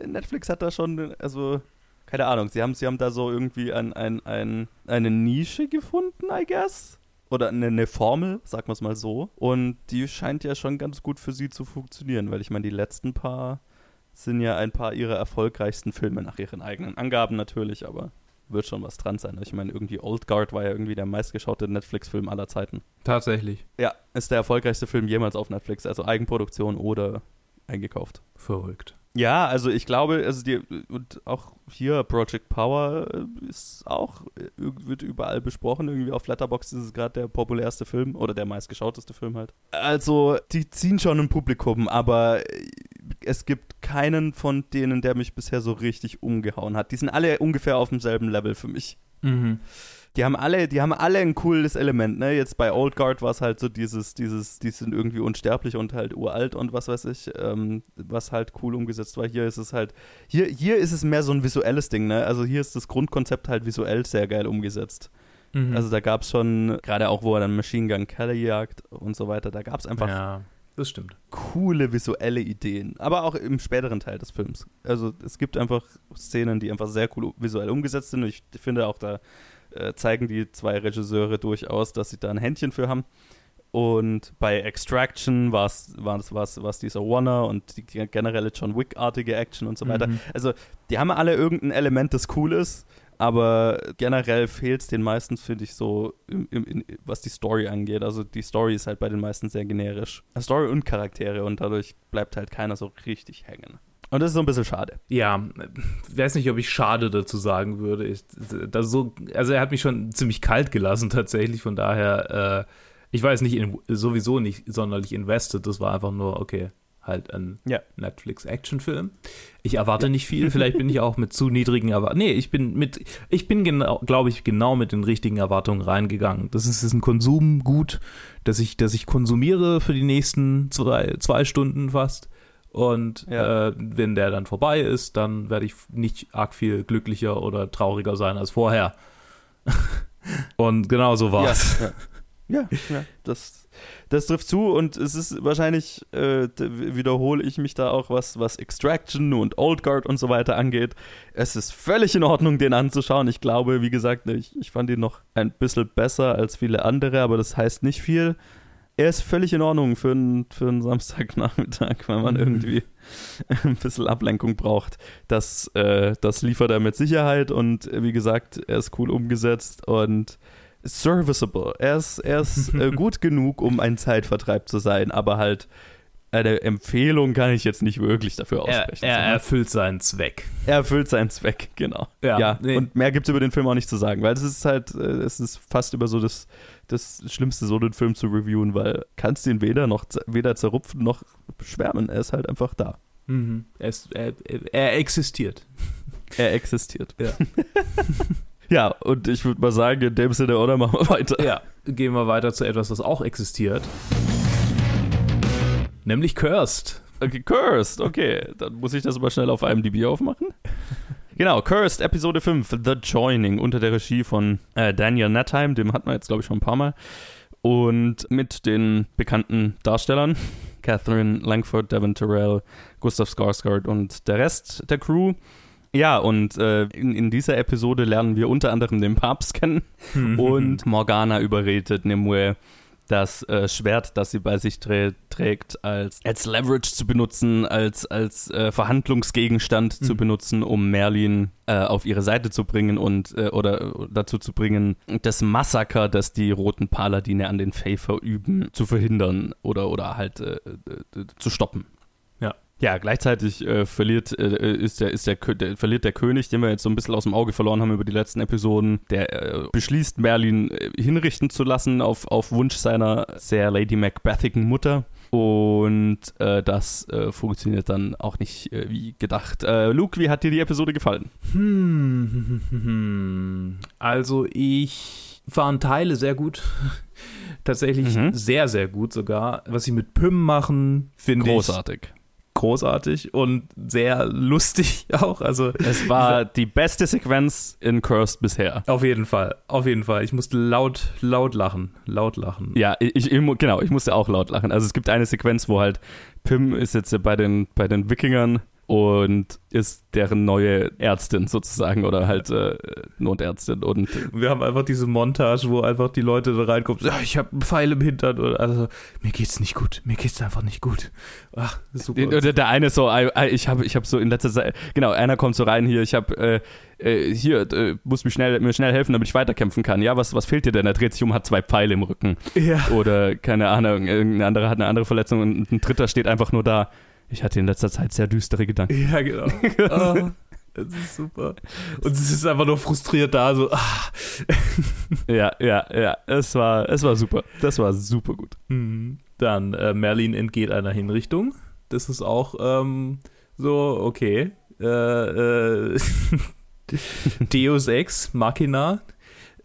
Netflix hat da schon, also keine Ahnung, sie haben, sie haben da so irgendwie ein, ein, ein, eine Nische gefunden, I guess oder eine, eine Formel, sagen wir es mal so. Und die scheint ja schon ganz gut für sie zu funktionieren, weil ich meine, die letzten paar sind ja ein paar ihrer erfolgreichsten Filme nach ihren eigenen Angaben natürlich, aber wird schon was dran sein. Ich meine, irgendwie Old Guard war ja irgendwie der meistgeschaute Netflix-Film aller Zeiten. Tatsächlich. Ja, ist der erfolgreichste Film jemals auf Netflix, also Eigenproduktion oder eingekauft. Verrückt. Ja, also ich glaube, also die, und auch hier Project Power äh, ist auch, äh, wird überall besprochen. Irgendwie auf Letterboxd ist es gerade der populärste Film oder der meistgeschauteste Film halt. Also, die ziehen schon ein Publikum, aber äh, es gibt keinen von denen, der mich bisher so richtig umgehauen hat. Die sind alle ungefähr auf demselben Level für mich. Mhm die haben alle, die haben alle ein cooles Element, ne? Jetzt bei Old Guard war es halt so dieses, dieses, die sind irgendwie unsterblich und halt uralt und was weiß ich, ähm, was halt cool umgesetzt war. Hier ist es halt, hier, hier ist es mehr so ein visuelles Ding, ne? Also hier ist das Grundkonzept halt visuell sehr geil umgesetzt. Mhm. Also da gab es schon, gerade auch, wo er dann Machine Gun Kelly jagt und so weiter, da gab es einfach ja. Das stimmt. Coole visuelle Ideen. Aber auch im späteren Teil des Films. Also es gibt einfach Szenen, die einfach sehr cool visuell umgesetzt sind. Und ich finde auch, da äh, zeigen die zwei Regisseure durchaus, dass sie da ein Händchen für haben. Und bei Extraction war es war's, dieser Warner und die generelle John Wick-artige Action und so weiter. Mhm. Also, die haben alle irgendein Element, das cool ist, aber generell fehlt es den meisten, finde ich, so, im, im, was die Story angeht. Also, die Story ist halt bei den meisten sehr generisch. Story und Charaktere und dadurch bleibt halt keiner so richtig hängen. Und das ist so ein bisschen schade. Ja, weiß nicht, ob ich schade dazu sagen würde. Ich, das so, also er hat mich schon ziemlich kalt gelassen tatsächlich, von daher, äh, ich jetzt nicht in, sowieso nicht sonderlich invested, das war einfach nur, okay, halt ein ja. Netflix-Actionfilm. Ich erwarte ja. nicht viel, vielleicht bin ich auch mit zu niedrigen Erwartungen. Nee, ich bin mit, ich bin genau, glaube ich, genau mit den richtigen Erwartungen reingegangen. Das ist, ist ein Konsumgut, das ich, das ich konsumiere für die nächsten zwei, zwei Stunden fast. Und ja. äh, wenn der dann vorbei ist, dann werde ich nicht arg viel glücklicher oder trauriger sein als vorher. und genau so war es. Ja, ja. ja, das, das trifft zu und es ist wahrscheinlich, äh, wiederhole ich mich da auch, was, was Extraction und Old Guard und so weiter angeht. Es ist völlig in Ordnung, den anzuschauen. Ich glaube, wie gesagt, ich, ich fand ihn noch ein bisschen besser als viele andere, aber das heißt nicht viel er ist völlig in Ordnung für einen, für einen Samstagnachmittag, weil man mhm. irgendwie ein bisschen Ablenkung braucht. Das, äh, das liefert er mit Sicherheit und wie gesagt, er ist cool umgesetzt und serviceable. Er ist, er ist äh, gut genug, um ein Zeitvertreib zu sein, aber halt eine Empfehlung kann ich jetzt nicht wirklich dafür aussprechen. Er, er erfüllt seinen Zweck. Er erfüllt seinen Zweck, genau. Ja, ja nee. und mehr gibt es über den Film auch nicht zu sagen, weil es ist halt, äh, es ist fast über so das das Schlimmste, so den Film zu reviewen, weil kannst ihn weder noch weder zerrupfen noch schwärmen. Er ist halt einfach da. Mhm. Er, ist, er, er existiert. Er existiert. Ja. ja, und ich würde mal sagen, in dem Sinne, oder machen wir weiter? Ja, gehen wir weiter zu etwas, was auch existiert. Nämlich Cursed. Okay, Cursed, okay. Dann muss ich das mal schnell auf IMDb aufmachen. Genau, Cursed, Episode 5, The Joining, unter der Regie von äh, Daniel Nattheim, dem hatten wir jetzt, glaube ich, schon ein paar Mal. Und mit den bekannten Darstellern, Catherine Langford, Devon Terrell, Gustav Skarsgård und der Rest der Crew. Ja, und äh, in, in, dieser Episode lernen wir unter anderem den Papst kennen und Morgana überredet Nimue das äh, Schwert, das sie bei sich trägt, als, als Leverage zu benutzen, als, als äh, Verhandlungsgegenstand mhm. zu benutzen, um Merlin äh, auf ihre Seite zu bringen und äh, oder dazu zu bringen, das Massaker, das die roten Paladine an den Fae verüben, zu verhindern oder, oder halt äh, äh, zu stoppen. Ja, gleichzeitig äh, verliert, äh, ist der, ist der, der, verliert der König, den wir jetzt so ein bisschen aus dem Auge verloren haben über die letzten Episoden, der äh, beschließt, Merlin äh, hinrichten zu lassen auf, auf Wunsch seiner sehr Lady Macbethigen Mutter. Und äh, das äh, funktioniert dann auch nicht wie gedacht. Luke, wie hat dir die Episode gefallen? Hm, also ich fand Teile sehr gut tatsächlich mhm. sehr, sehr gut sogar. Was sie mit Pym machen, finde ich. Großartig großartig und sehr lustig auch. Also es war die beste Sequenz in Cursed bisher. Auf jeden Fall, auf jeden Fall. Ich musste laut, laut lachen, laut lachen. Ja, ich, ich genau, ich musste auch laut lachen. Also es gibt eine Sequenz, wo halt Pim ist jetzt bei den bei den Wikingern und ist deren neue Ärztin sozusagen oder halt äh, Notärztin. Und wir haben einfach diese Montage, wo einfach die Leute da reinkommen, ja, ich habe einen Pfeil im Hintern oder also mir geht's nicht gut, mir geht's einfach nicht gut. Ach, super. Der, der eine so, ich habe ich hab so in letzter Zeit, genau, einer kommt so rein hier, ich habe äh, äh, hier, äh, muss mir schnell, mir schnell helfen, damit ich weiterkämpfen kann. Ja, was, was fehlt dir denn? Er dreht sich um, hat zwei Pfeile im Rücken. Ja. Oder, keine Ahnung, irgendein anderer hat eine andere Verletzung und ein dritter steht einfach nur da Ich hatte in letzter Zeit sehr düstere Gedanken. Ja, genau. oh, das ist super. Und es ist einfach nur frustriert da, so. Ah. ja, ja, ja. Es war, es war super. Das war super gut. Mhm. Dann äh, Merlin entgeht einer Hinrichtung. Das ist auch ähm, so, okay. Äh, äh, Deus Ex, Machina.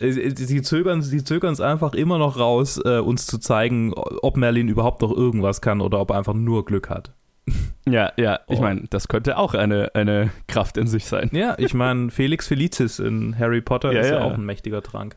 Äh, sie zögern sie zögern es einfach immer noch raus, äh, uns zu zeigen, ob Merlin überhaupt noch irgendwas kann oder ob er einfach nur Glück hat. Ja, ja, ich oh. meine, das könnte auch eine, eine Kraft in sich sein. Ja, ich meine, Felix Felicis in Harry Potter ja, ist ja, ja, auch ein mächtiger Trank.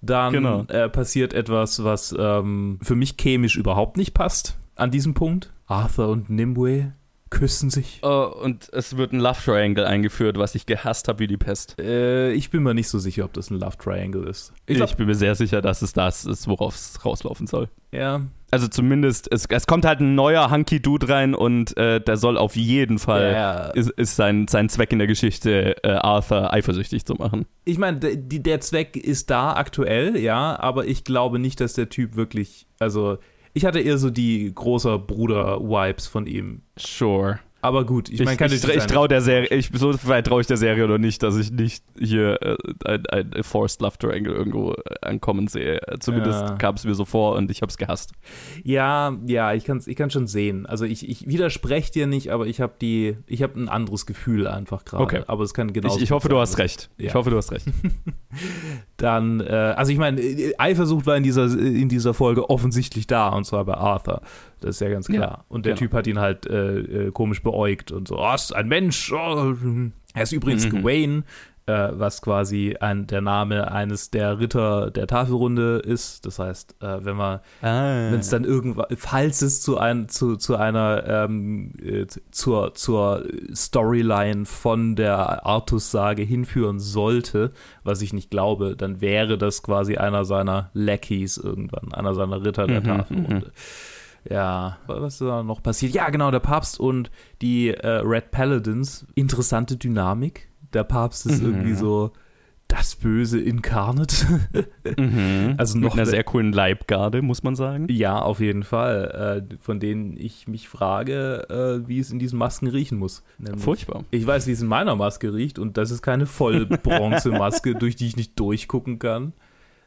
Dann genau. äh, passiert etwas, was ähm, für mich chemisch überhaupt nicht passt an diesem Punkt. Arthur und Nimue küssen sich. Oh, und es wird ein Love Triangle eingeführt, was ich gehasst habe wie die Pest. Äh, ich bin mir nicht so sicher, ob das ein Love Triangle ist. Ich, glaub, ich bin mir sehr sicher, dass es das ist, worauf es rauslaufen soll. Ja. Also zumindest, es, es kommt halt ein neuer Hunky Dude rein und äh, der soll auf jeden Fall, ja. ist, ist sein, sein Zweck in der Geschichte, äh, Arthur eifersüchtig zu machen. Ich meine, der, der Zweck ist da aktuell, ja, aber ich glaube nicht, dass der Typ wirklich, also ich hatte eher so die großer Bruder-Vibes von ihm. Sure. Aber gut, ich meine, ich, ich, ich traue der Serie, ich, so weit traue ich der Serie noch nicht, dass ich nicht hier äh, ein, ein Forced Love Triangle irgendwo äh, ankommen sehe. Zumindest ja. kam es mir so vor und ich habe es gehasst. Ja, ja, ich kann es ich schon sehen. Also ich, ich widerspreche dir nicht, aber ich habe die, ich habe ein anderes Gefühl einfach gerade. Okay. Aber es kann genau. Ich, ich hoffe, du hast recht. Ja. Ich hoffe, du hast recht. Dann, äh, also ich meine, Eifersucht war in dieser, in dieser Folge offensichtlich da und zwar bei Arthur. Das ist ja ganz klar. Ja, und der genau. Typ hat ihn halt äh, äh, komisch beäugt und so, oh, ist ein Mensch. Oh. Er ist übrigens mhm. Gawain, äh, was quasi ein, der Name eines der Ritter der Tafelrunde ist. Das heißt, äh, wenn man, ah. wenn es dann irgendwann, falls es zu, ein, zu, zu einer, ähm, äh, zur, zur Storyline von der Artus-Sage hinführen sollte, was ich nicht glaube, dann wäre das quasi einer seiner Lackeys irgendwann, einer seiner Ritter der mhm, Tafelrunde. Mhm. Ja, was ist da noch passiert? Ja, genau, der Papst und die äh, Red Paladins. Interessante Dynamik. Der Papst ist mhm. irgendwie so das Böse inkarnat. mhm. Also noch Mit einer sehr coolen Leibgarde, muss man sagen. Ja, auf jeden Fall. Äh, von denen ich mich frage, äh, wie es in diesen Masken riechen muss. Nämlich, Furchtbar. Ich weiß, wie es in meiner Maske riecht und das ist keine Vollbronze-Maske, durch die ich nicht durchgucken kann.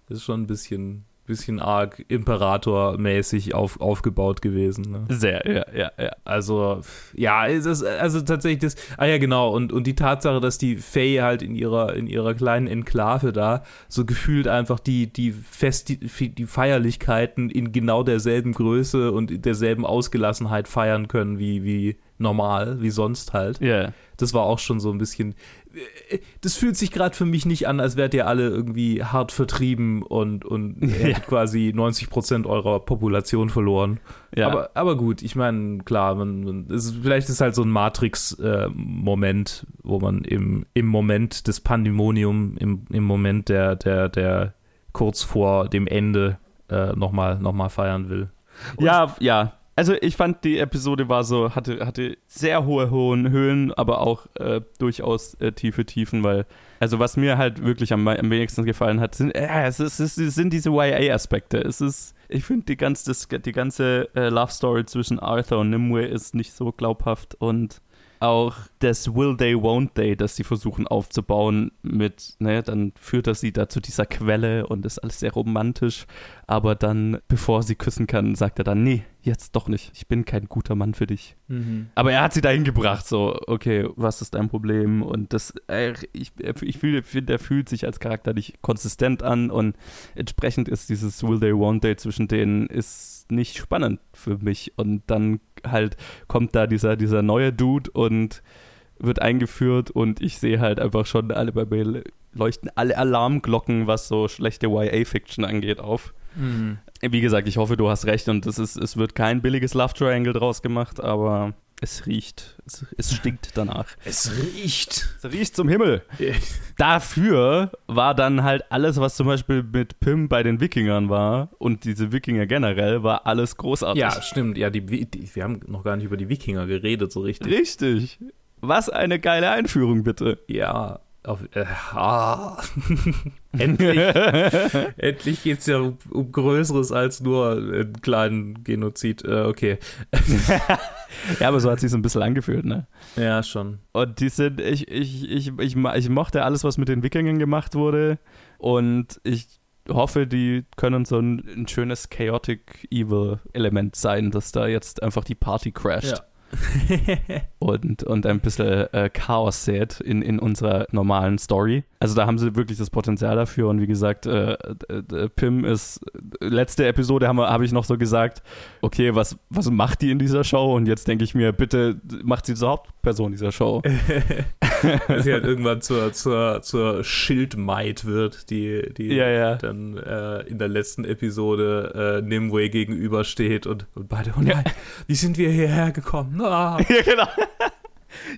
Das ist schon ein bisschen bisschen arg Imperator-mäßig auf, aufgebaut gewesen. Ne? Sehr, ja, ja, ja. Also, ja, ist, also tatsächlich das, ah ja, genau, und, und die Tatsache, dass die Faye halt in ihrer, in ihrer kleinen Enklave da so gefühlt einfach die, die Fest, die, die Feierlichkeiten in genau derselben Größe und derselben Ausgelassenheit feiern können wie, wie normal, wie sonst halt. Ja. Yeah. Das war auch schon so ein bisschen das fühlt sich gerade für mich nicht an, als wärt ihr alle irgendwie hart vertrieben und, und ja. quasi 90 Prozent eurer Population verloren. Ja. Aber, aber gut, ich meine, klar, man, man, ist, vielleicht ist halt so ein Matrix-Moment, äh, wo man im, im Moment des Pandemonium, im, im Moment der, der, der kurz vor dem Ende äh, nochmal noch mal feiern will. Und ja, ja, also ich fand die Episode war so, hatte, hatte sehr hohe, Höhen, aber auch äh, durchaus äh, tiefe Tiefen, weil, also was mir halt wirklich am, am wenigsten gefallen hat, sind, äh, es, ist, es sind diese YA-Aspekte. Es ist, ich finde die ganze, die ganze äh, Love Story zwischen Arthur und Nimue ist nicht so glaubhaft und auch das Will They, Won't They, das sie versuchen aufzubauen mit, ne, dann führt er sie da zu dieser Quelle und ist alles sehr romantisch, aber dann, bevor sie küssen kann, sagt er dann, nee, jetzt doch nicht, ich bin kein guter Mann für dich. Mhm. Aber er hat sie dahin gebracht, so, okay, was ist dein Problem? Und das, äh, ich, ich finde, er fühlt sich als Charakter nicht konsistent an und entsprechend ist dieses Will They, Won't They zwischen denen ist nicht spannend für mich und dann halt kommt da dieser, dieser neue Dude und wird eingeführt und ich sehe halt einfach schon alle bei mir leuchten alle Alarmglocken, was so schlechte YA-Fiction angeht, auf. Mhm. Wie gesagt, ich hoffe, du hast recht und es, ist, es wird kein billiges Love Triangle draus gemacht, aber es riecht. Es, es stinkt danach. Es riecht. Es riecht zum Himmel. Dafür war dann halt alles, was zum Beispiel mit Pim bei den Wikingern war und diese Wikinger generell, war alles großartig. Ja, stimmt. Ja, die, die, wir haben noch gar nicht über die Wikinger geredet, so richtig. Richtig. Was eine geile Einführung, bitte. Ja, Auf, äh, ah. endlich endlich geht es ja um, um, Größeres als nur einen kleinen Genozid. Äh, okay. ja, aber so hat sich so ein bisschen angefühlt, ne? Ja, schon. Und die sind, ich, ich, ich, ich, ich mochte alles, was mit den Wikingern gemacht wurde. Und ich hoffe, die können so ein, ein schönes Chaotic Evil Element sein, dass da jetzt einfach die Party crasht. Ja. Und, und ein bisschen äh, Chaos sät in, in unserer normalen Story. Also da haben sie wirklich das Potenzial dafür und wie gesagt, äh, Pim ist, letzte Episode habe hab ich noch so gesagt, okay, was, was macht die in dieser Show? Und jetzt denke ich mir, bitte macht sie zur Hauptperson dieser Show. Dass sie halt irgendwann zur, zur, zur Schildmaid wird, die, die ja, ja. dann äh, in der letzten Episode äh, Nimue gegenübersteht und, und beide, oh nein, wie sind wir hierher gekommen? Ah. ja, genau.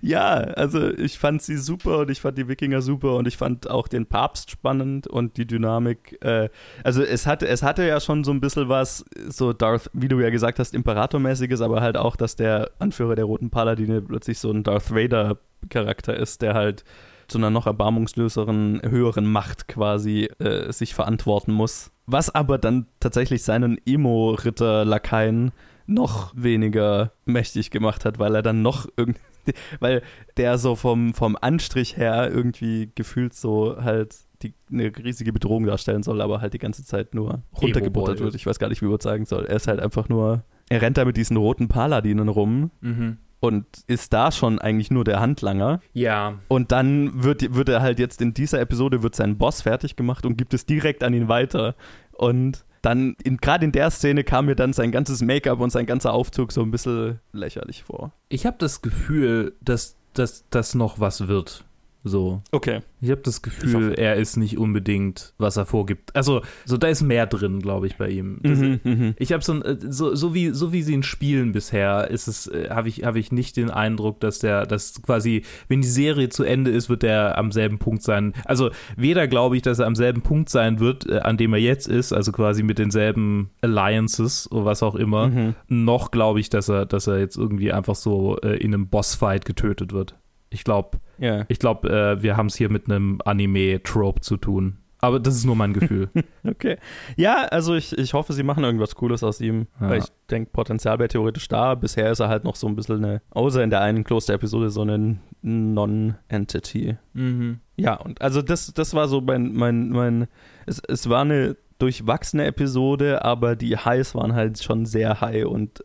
Ja, also ich fand sie super und ich fand die Wikinger super und ich fand auch den Papst spannend und die Dynamik. Äh, also es hatte, es hatte ja schon so ein bisschen was, so Darth, wie du ja gesagt hast, Imperatormäßiges, aber halt auch, dass der Anführer der Roten Paladine plötzlich so ein Darth Vader-Charakter ist, der halt zu einer noch erbarmungslöseren, höheren Macht quasi äh, sich verantworten muss. Was aber dann tatsächlich seinen Emo-Ritter-Lakaien noch weniger mächtig gemacht hat, weil er dann noch irgendwie, weil der so vom, vom Anstrich her irgendwie gefühlt so halt die, eine riesige Bedrohung darstellen soll, aber halt die ganze Zeit nur runtergebuttert wird. Ich weiß gar nicht, wie man es sagen soll. Er ist halt einfach nur, er rennt da mit diesen roten Paladinen rum. Mhm und ist da schon eigentlich nur der Handlanger. Ja. Und dann wird, wird er halt jetzt in dieser Episode wird sein Boss fertig gemacht und gibt es direkt an ihn weiter. Und dann, gerade in der Szene kam mir dann sein ganzes Make-up und sein ganzer Aufzug so ein bisschen lächerlich vor. Ich habe das Gefühl, dass das noch was wird. So. Okay. Ich habe das Gefühl, er ist nicht unbedingt, was er vorgibt. Also, so da ist mehr drin, glaube ich, bei ihm. Das, mhm, mhm. ich habe so, äh, so, so wie so wie sie ihn spielen bisher, ist es, äh, habe ich habe ich nicht den Eindruck, dass der, dass quasi, wenn die Serie zu Ende ist, wird er am selben Punkt sein. Also weder glaube ich, dass er am selben Punkt sein wird, äh, an dem er jetzt ist, also quasi mit denselben Alliances oder was auch immer, mhm. noch glaube ich, dass er, dass er jetzt irgendwie einfach so in einem Bossfight getötet wird. Ich glaube, ja. ich glaube, äh, wir haben es hier mit einem Anime-Trope zu tun. Aber das ist nur mein Gefühl. okay. Ja, also ich, ich hoffe, sie machen irgendwas Cooles aus ihm. Ja. Weil ich denke, Potenzial wäre theoretisch da. Bisher ist er halt noch so ein bisschen eine, außer in der einen Kloster-Episode, so eine Non-Entity. Mhm. Ja, und also das, das war so mein, mein, mein es, es war eine durchwachsene Episode, aber die Highs waren halt schon sehr high und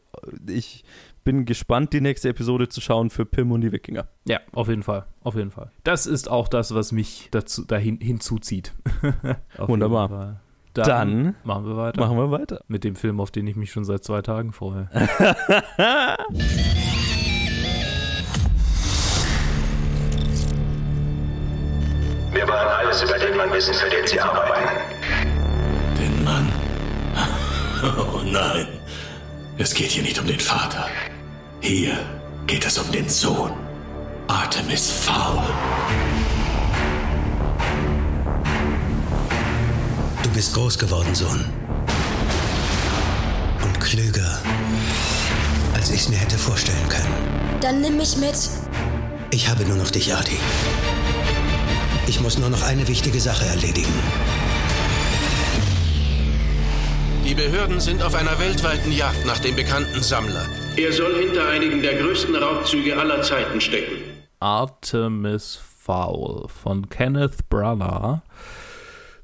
ich bin gespannt, die nächste Episode zu schauen für Pim und die Wikinger. Ja, auf jeden Fall. Auf jeden Fall. Das ist auch das, was mich dazu, dahin hinzuzieht. Wunderbar. Dann, Dann, machen wir weiter. Machen wir weiter. Mit dem Film, auf den ich mich schon seit zwei Tagen freue. Wir wollen alles über den Mann wissen, für den Sie arbeiten. Den Mann? Oh nein. Es geht hier nicht um den Vater. Hier geht es um den Sohn. Artemis Fowl. Du bist groß geworden, Sohn. Und klüger, als ich es mir hätte vorstellen können. Dann nimm mich mit. Ich habe nur noch dich, Arti. Ich muss nur noch eine wichtige Sache erledigen. Die Behörden sind auf einer weltweiten Jagd nach dem bekannten Sammler. Er soll hinter einigen der größten Raubzüge aller Zeiten stecken. Artemis Fowl von Kenneth Branagh,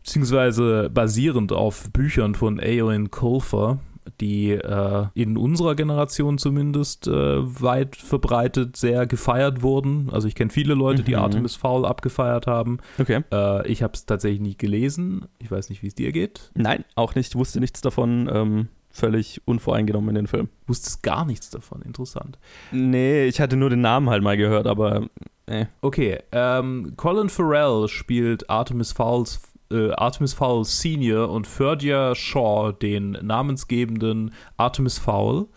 beziehungsweise basierend auf Büchern von Eowyn Colfer die äh, in unserer Generation zumindest äh, weit verbreitet sehr gefeiert wurden. Also ich kenne viele Leute, mhm. die Artemis Fowl abgefeiert haben. Okay. Äh, ich habe es tatsächlich nie gelesen. Ich weiß nicht, wie es dir geht. Nein, auch nicht. Ich wusste nichts davon. Ähm, völlig unvoreingenommen in den Film. Wusstest gar nichts davon. Interessant. Nee, ich hatte nur den Namen halt mal gehört, aber äh. Okay, ähm, Colin Farrell spielt Artemis Fowls äh, Artemis Fowl Senior und Ferdia Shaw den namensgebenden Artemis Fowl.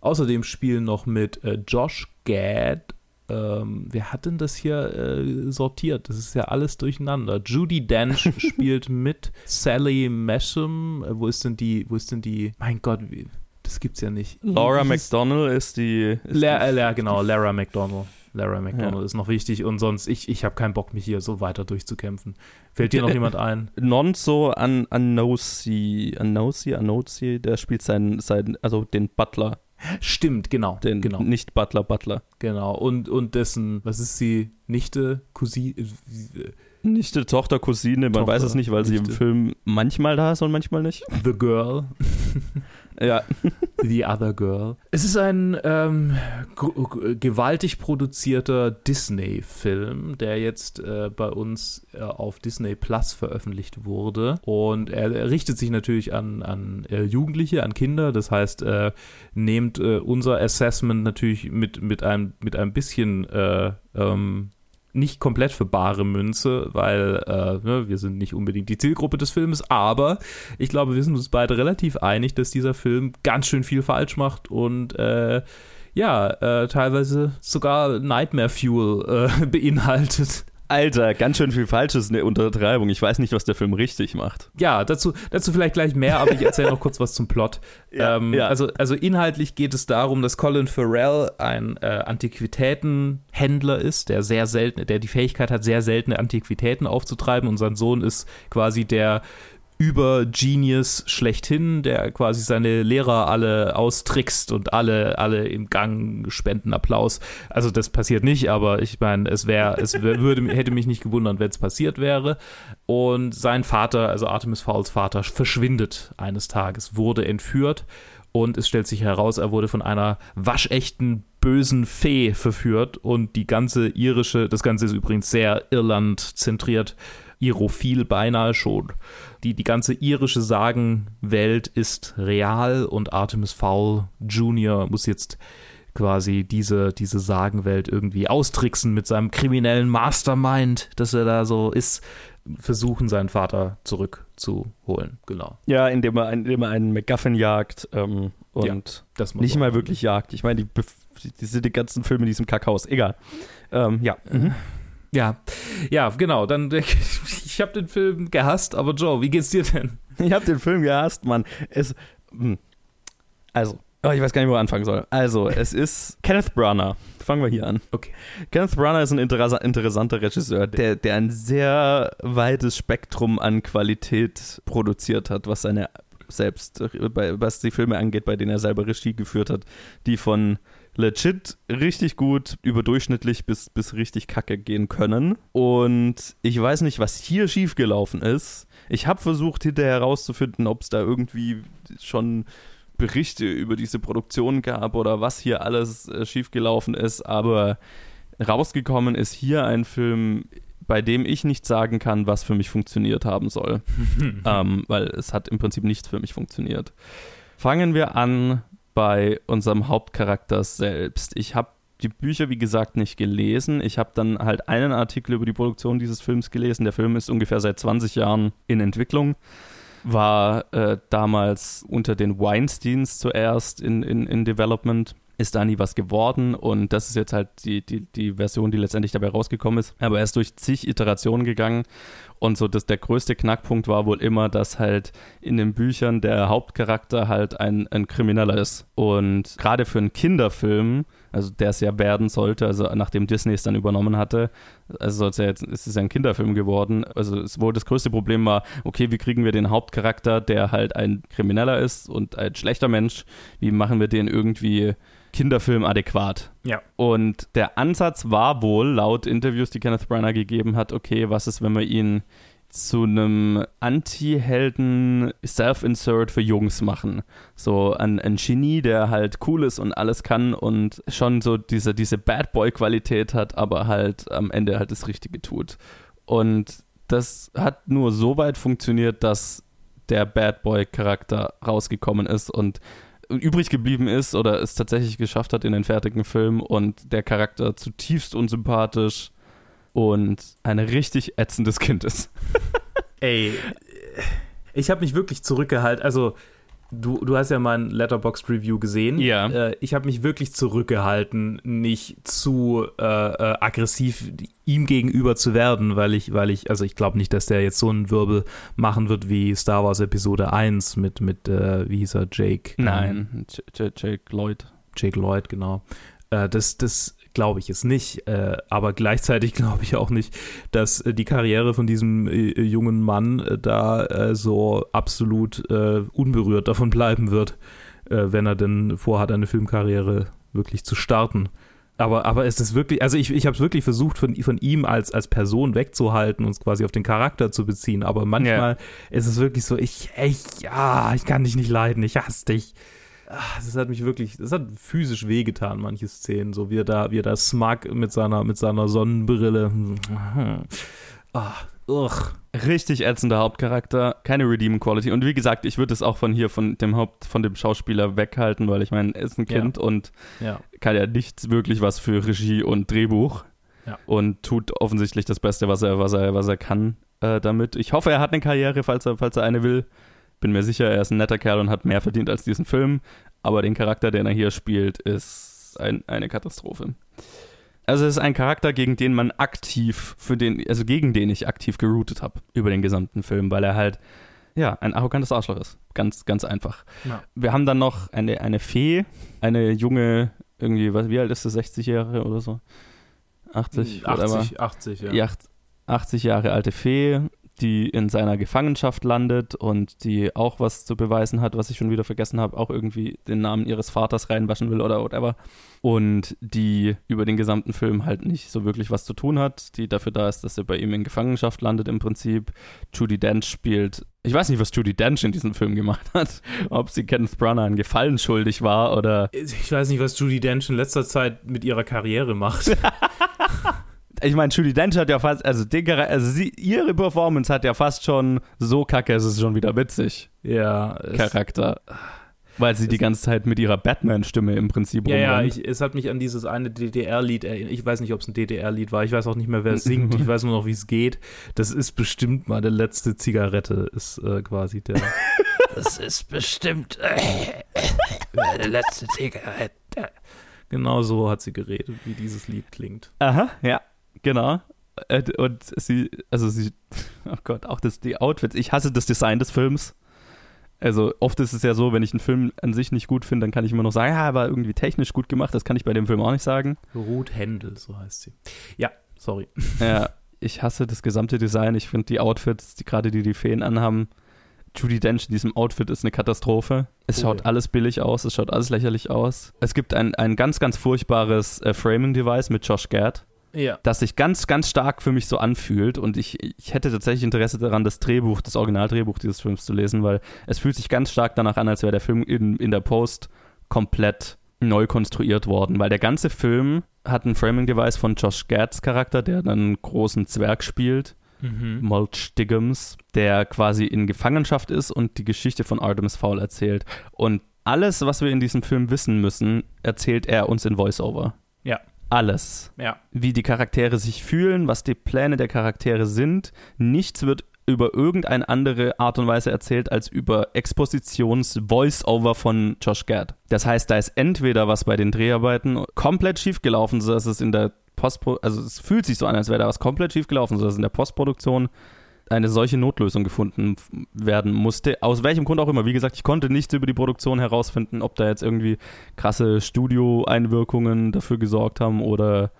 Außerdem spielen noch mit äh, Josh Gad. Ähm, wer hat denn das hier äh, sortiert? Das ist ja alles durcheinander. Judy Dench spielt mit. Sally Mesham. Äh, wo ist denn die? Wo ist denn die? Mein Gott, wie, das gibt's ja nicht. Laura McDonald ist die. Ist La, die, äh, genau, Lara McDonald. Lara McDonald Ja. ist noch wichtig und sonst, ich, ich habe keinen Bock, mich hier so weiter durchzukämpfen. Fällt dir noch jemand ein? Nonso an Anosi, Anosi, Anosi, der spielt seinen, seinen, also den Butler, Stimmt, genau. den genau, nicht Butler, Butler. genau. Und, und dessen, was ist sie? Nichte, Cousine? Nicht die Tochter, Cousine, man Tochter, weiß es nicht, weil sie im Nichte. Film manchmal da ist und manchmal nicht. The Girl. Ja, The Other Girl. Es ist ein ähm, gewaltig produzierter Disney-Film, der jetzt äh, bei uns äh, auf Disney Plus veröffentlicht wurde. Und er, er richtet sich natürlich an, an äh, Jugendliche, an Kinder. Das heißt, äh, nehmt äh, unser Assessment natürlich mit, mit, einem, mit ein bisschen äh, ähm, nicht komplett für bare Münze, weil äh, ne, wir sind nicht unbedingt die Zielgruppe des Films, aber ich glaube, wir sind uns beide relativ einig, dass dieser Film ganz schön viel falsch macht und äh, ja, äh, teilweise sogar Nightmare Fuel äh, beinhaltet. Alter, ganz schön viel Falsches in der Untertreibung. Ich weiß nicht, was der Film richtig macht. Ja, dazu, dazu vielleicht gleich mehr, aber ich erzähle noch kurz was zum Plot. Ja, ähm, ja. Also, also inhaltlich geht es darum, dass Colin Farrell ein äh, Antiquitätenhändler ist, der sehr selten, der die Fähigkeit hat, sehr seltene Antiquitäten aufzutreiben und sein Sohn ist quasi der über-Genius schlechthin, der quasi seine Lehrer alle austrickst und alle, alle im Gang spenden Applaus. Also das passiert nicht, aber ich meine, es wäre, es würde, hätte mich nicht gewundert, wenn es passiert wäre. Und sein Vater, also Artemis Fowls Vater, verschwindet eines Tages, wurde entführt und es stellt sich heraus, er wurde von einer waschechten bösen Fee verführt und die ganze irische, das Ganze ist übrigens sehr Irland zentriert, irophil beinahe schon. Die, die ganze irische Sagenwelt ist real und Artemis Fowl Jr. muss jetzt quasi diese, diese Sagenwelt irgendwie austricksen mit seinem kriminellen Mastermind, dass er da so ist, versuchen, seinen Vater zurückzuholen. Genau. Ja, indem er, indem er einen MacGuffin jagt ähm, und Ja, nicht mal wirklich jagt. Ich meine, die, die, die sind die ganzen Filme in diesem Kackhaus. Egal. Ähm, ja. Ja, ja, genau. Dann, ich habe den Film gehasst, aber Joe, wie geht's dir denn? Ich habe den Film gehasst, Mann. Es, hm. also, oh, ich weiß gar nicht, wo ich anfangen soll. Also, es ist Kenneth Branagh. Fangen wir hier an. Okay. Kenneth Branagh ist ein interessa interessanter Regisseur, der, der ein sehr weites Spektrum an Qualität produziert hat, was seine selbst, was die Filme angeht, bei denen er selber Regie geführt hat, die von legit richtig gut, überdurchschnittlich bis, bis richtig kacke gehen können. Und ich weiß nicht, was hier schiefgelaufen ist. Ich habe versucht, hinterher herauszufinden, ob es da irgendwie schon Berichte über diese Produktion gab oder was hier alles äh, schiefgelaufen ist, aber rausgekommen ist hier ein Film, bei dem ich nicht sagen kann, was für mich funktioniert haben soll, ähm, weil es hat im Prinzip nichts für mich funktioniert. Fangen wir an bei unserem Hauptcharakter selbst. Ich habe die Bücher, wie gesagt, nicht gelesen. Ich habe dann halt einen Artikel über die Produktion dieses Films gelesen. Der Film ist ungefähr seit 20 Jahren in Entwicklung war äh, damals unter den Weinsteins zuerst in, in, in Development. Ist da nie was geworden und das ist jetzt halt die, die, die Version, die letztendlich dabei rausgekommen ist. Aber er ist durch zig Iterationen gegangen und so das, der größte Knackpunkt war wohl immer, dass halt in den Büchern der Hauptcharakter halt ein, ein Krimineller ist. Und gerade für einen Kinderfilm, also der es ja werden sollte, also nachdem Disney es dann übernommen hatte, also ja jetzt, es ja ein Kinderfilm geworden. Also es wohl das größte Problem war, okay, wie kriegen wir den Hauptcharakter, der halt ein Krimineller ist und ein schlechter Mensch, wie machen wir den irgendwie Kinderfilm adäquat? Ja. Und der Ansatz war wohl, laut Interviews, die Kenneth Branagh gegeben hat, okay, was ist, wenn wir ihn zu einem Anti-Helden Self-Insert für Jungs machen. So ein, ein Genie, der halt cool ist und alles kann und schon so diese, diese Bad Boy-Qualität hat, aber halt am Ende halt das Richtige tut. Und das hat nur so weit funktioniert, dass der Bad Boy-Charakter rausgekommen ist und übrig geblieben ist oder es tatsächlich geschafft hat in den fertigen Film und der Charakter zutiefst unsympathisch und ein richtig ätzendes Kind ist. Ey, ich habe mich wirklich zurückgehalten. Also, du, du hast ja mein Letterboxd Review gesehen. Ja. Äh, ich habe mich wirklich zurückgehalten, nicht zu äh, äh, aggressiv ihm gegenüber zu werden, weil ich, weil ich, also ich glaube nicht, dass der jetzt so einen Wirbel machen wird wie Star Wars Episode 1 mit, mit äh, wie hieß er, Jake? Ähm, Nein, J J Jake Lloyd. Jake Lloyd, genau. Äh, das, das glaube ich es nicht. Äh, aber gleichzeitig glaube ich auch nicht, dass äh, die Karriere von diesem äh, jungen Mann äh, da äh, so absolut äh, unberührt davon bleiben wird, wenn er denn vorhat, eine Filmkarriere wirklich zu starten. Aber, aber es ist wirklich, also ich, ich habe es wirklich versucht, von, von ihm als, als Person wegzuhalten und es quasi auf den Charakter zu beziehen. Aber manchmal yeah. ist es wirklich so, ich, ich, ja, ich kann dich nicht leiden, ich hasse dich. Ach, das hat mich wirklich, das hat physisch wehgetan, manche Szenen, so wie er da, wie er da Smug mit seiner, mit seiner Sonnenbrille. Ach, ugh. Richtig ätzender Hauptcharakter, keine Redeem Quality. Und wie gesagt, ich würde es auch von hier, von dem Haupt, von dem Schauspieler weghalten, weil ich meine, er ist ein Kind ja. und ja. kann ja nicht wirklich was für Regie und Drehbuch. Ja. Und tut offensichtlich das Beste, was er, was er, was er kann äh, damit. Ich hoffe, er hat eine Karriere, falls er, falls er eine will bin mir sicher, er ist ein netter Kerl und hat mehr verdient als diesen Film. Aber den Charakter, den er hier spielt, ist ein, eine Katastrophe. Also es ist ein Charakter, gegen den man aktiv, für den, also gegen den ich aktiv geroutet habe über den gesamten Film, weil er halt, ja, ein arrogantes Arschloch ist. Ganz, ganz einfach. Ja. Wir haben dann noch eine, eine Fee, eine junge, irgendwie, was, wie alt ist sie, 60 Jahre oder so? 80? 80, 80, ja. 80 Jahre alte Fee, die in seiner Gefangenschaft landet und die auch was zu beweisen hat, was ich schon wieder vergessen habe, auch irgendwie den Namen ihres Vaters reinwaschen will oder whatever. Und die über den gesamten Film halt nicht so wirklich was zu tun hat, die dafür da ist, dass sie bei ihm in Gefangenschaft landet im Prinzip. Judy Dench spielt, ich weiß nicht, was Judy Dench in diesem Film gemacht hat, ob sie Kenneth Branagh einen Gefallen schuldig war oder... Ich weiß nicht, was Judy Dench in letzter Zeit mit ihrer Karriere macht. ich meine, Judy Dench hat ja fast, also, den, also sie, ihre Performance hat ja fast schon so kacke, es ist schon wieder witzig. Ja. Charakter. Weil sie die ganze Zeit mit ihrer Batman-Stimme im Prinzip Ja, ja, ich, es hat mich an dieses eine DDR-Lied erinnert. Ich weiß nicht, ob es ein DDR-Lied war. Ich weiß auch nicht mehr, wer es singt. Ich weiß nur noch, wie es geht. Das ist bestimmt mal der letzte Zigarette, ist äh, quasi der. das ist bestimmt äh, meine letzte Zigarette. Genau so hat sie geredet, wie dieses Lied klingt. Aha, ja. Genau. Äh, und sie, also sie, oh Gott, auch das, die Outfits. Ich hasse das Design des Films. Also oft ist es ja so, wenn ich einen Film an sich nicht gut finde, dann kann ich immer noch sagen, ja, war irgendwie technisch gut gemacht. Das kann ich bei dem Film auch nicht sagen. Ruth Händel, so heißt sie. Ja, sorry. Ja, ich hasse das gesamte Design. Ich finde die Outfits, die gerade die die Feen anhaben, Judy Dench in diesem Outfit ist eine Katastrophe. Es oh, schaut ja. alles billig aus, es schaut alles lächerlich aus. Es gibt ein, ein ganz, ganz furchtbares äh, Framing-Device mit Josh Gad ja. das sich ganz, ganz stark für mich so anfühlt. Und ich, ich hätte tatsächlich Interesse daran, das Drehbuch, das Originaldrehbuch dieses Films zu lesen, weil es fühlt sich ganz stark danach an, als wäre der Film in, in der Post komplett neu konstruiert worden, weil der ganze Film hat ein Framing-Device von Josh Gads Charakter, der einen großen Zwerg spielt, mhm. Mulch Diggums, der quasi in Gefangenschaft ist und die Geschichte von Artemis Fowl erzählt. Und alles, was wir in diesem Film wissen müssen, erzählt er uns in Voiceover. Ja alles. Ja. Wie die Charaktere sich fühlen, was die Pläne der Charaktere sind. Nichts wird über irgendeine andere Art und Weise erzählt als über Expositions-Voice-Over von Josh Gad. Das heißt, da ist entweder was bei den Dreharbeiten komplett schiefgelaufen, sodass es in der Postpro also es fühlt sich so an, als wäre da was komplett schiefgelaufen, sodass in der Postproduktion eine solche Notlösung gefunden werden musste. Aus welchem Grund auch immer. Wie gesagt, ich konnte nichts über die Produktion herausfinden, ob da jetzt irgendwie krasse Studio-Einwirkungen dafür gesorgt haben oder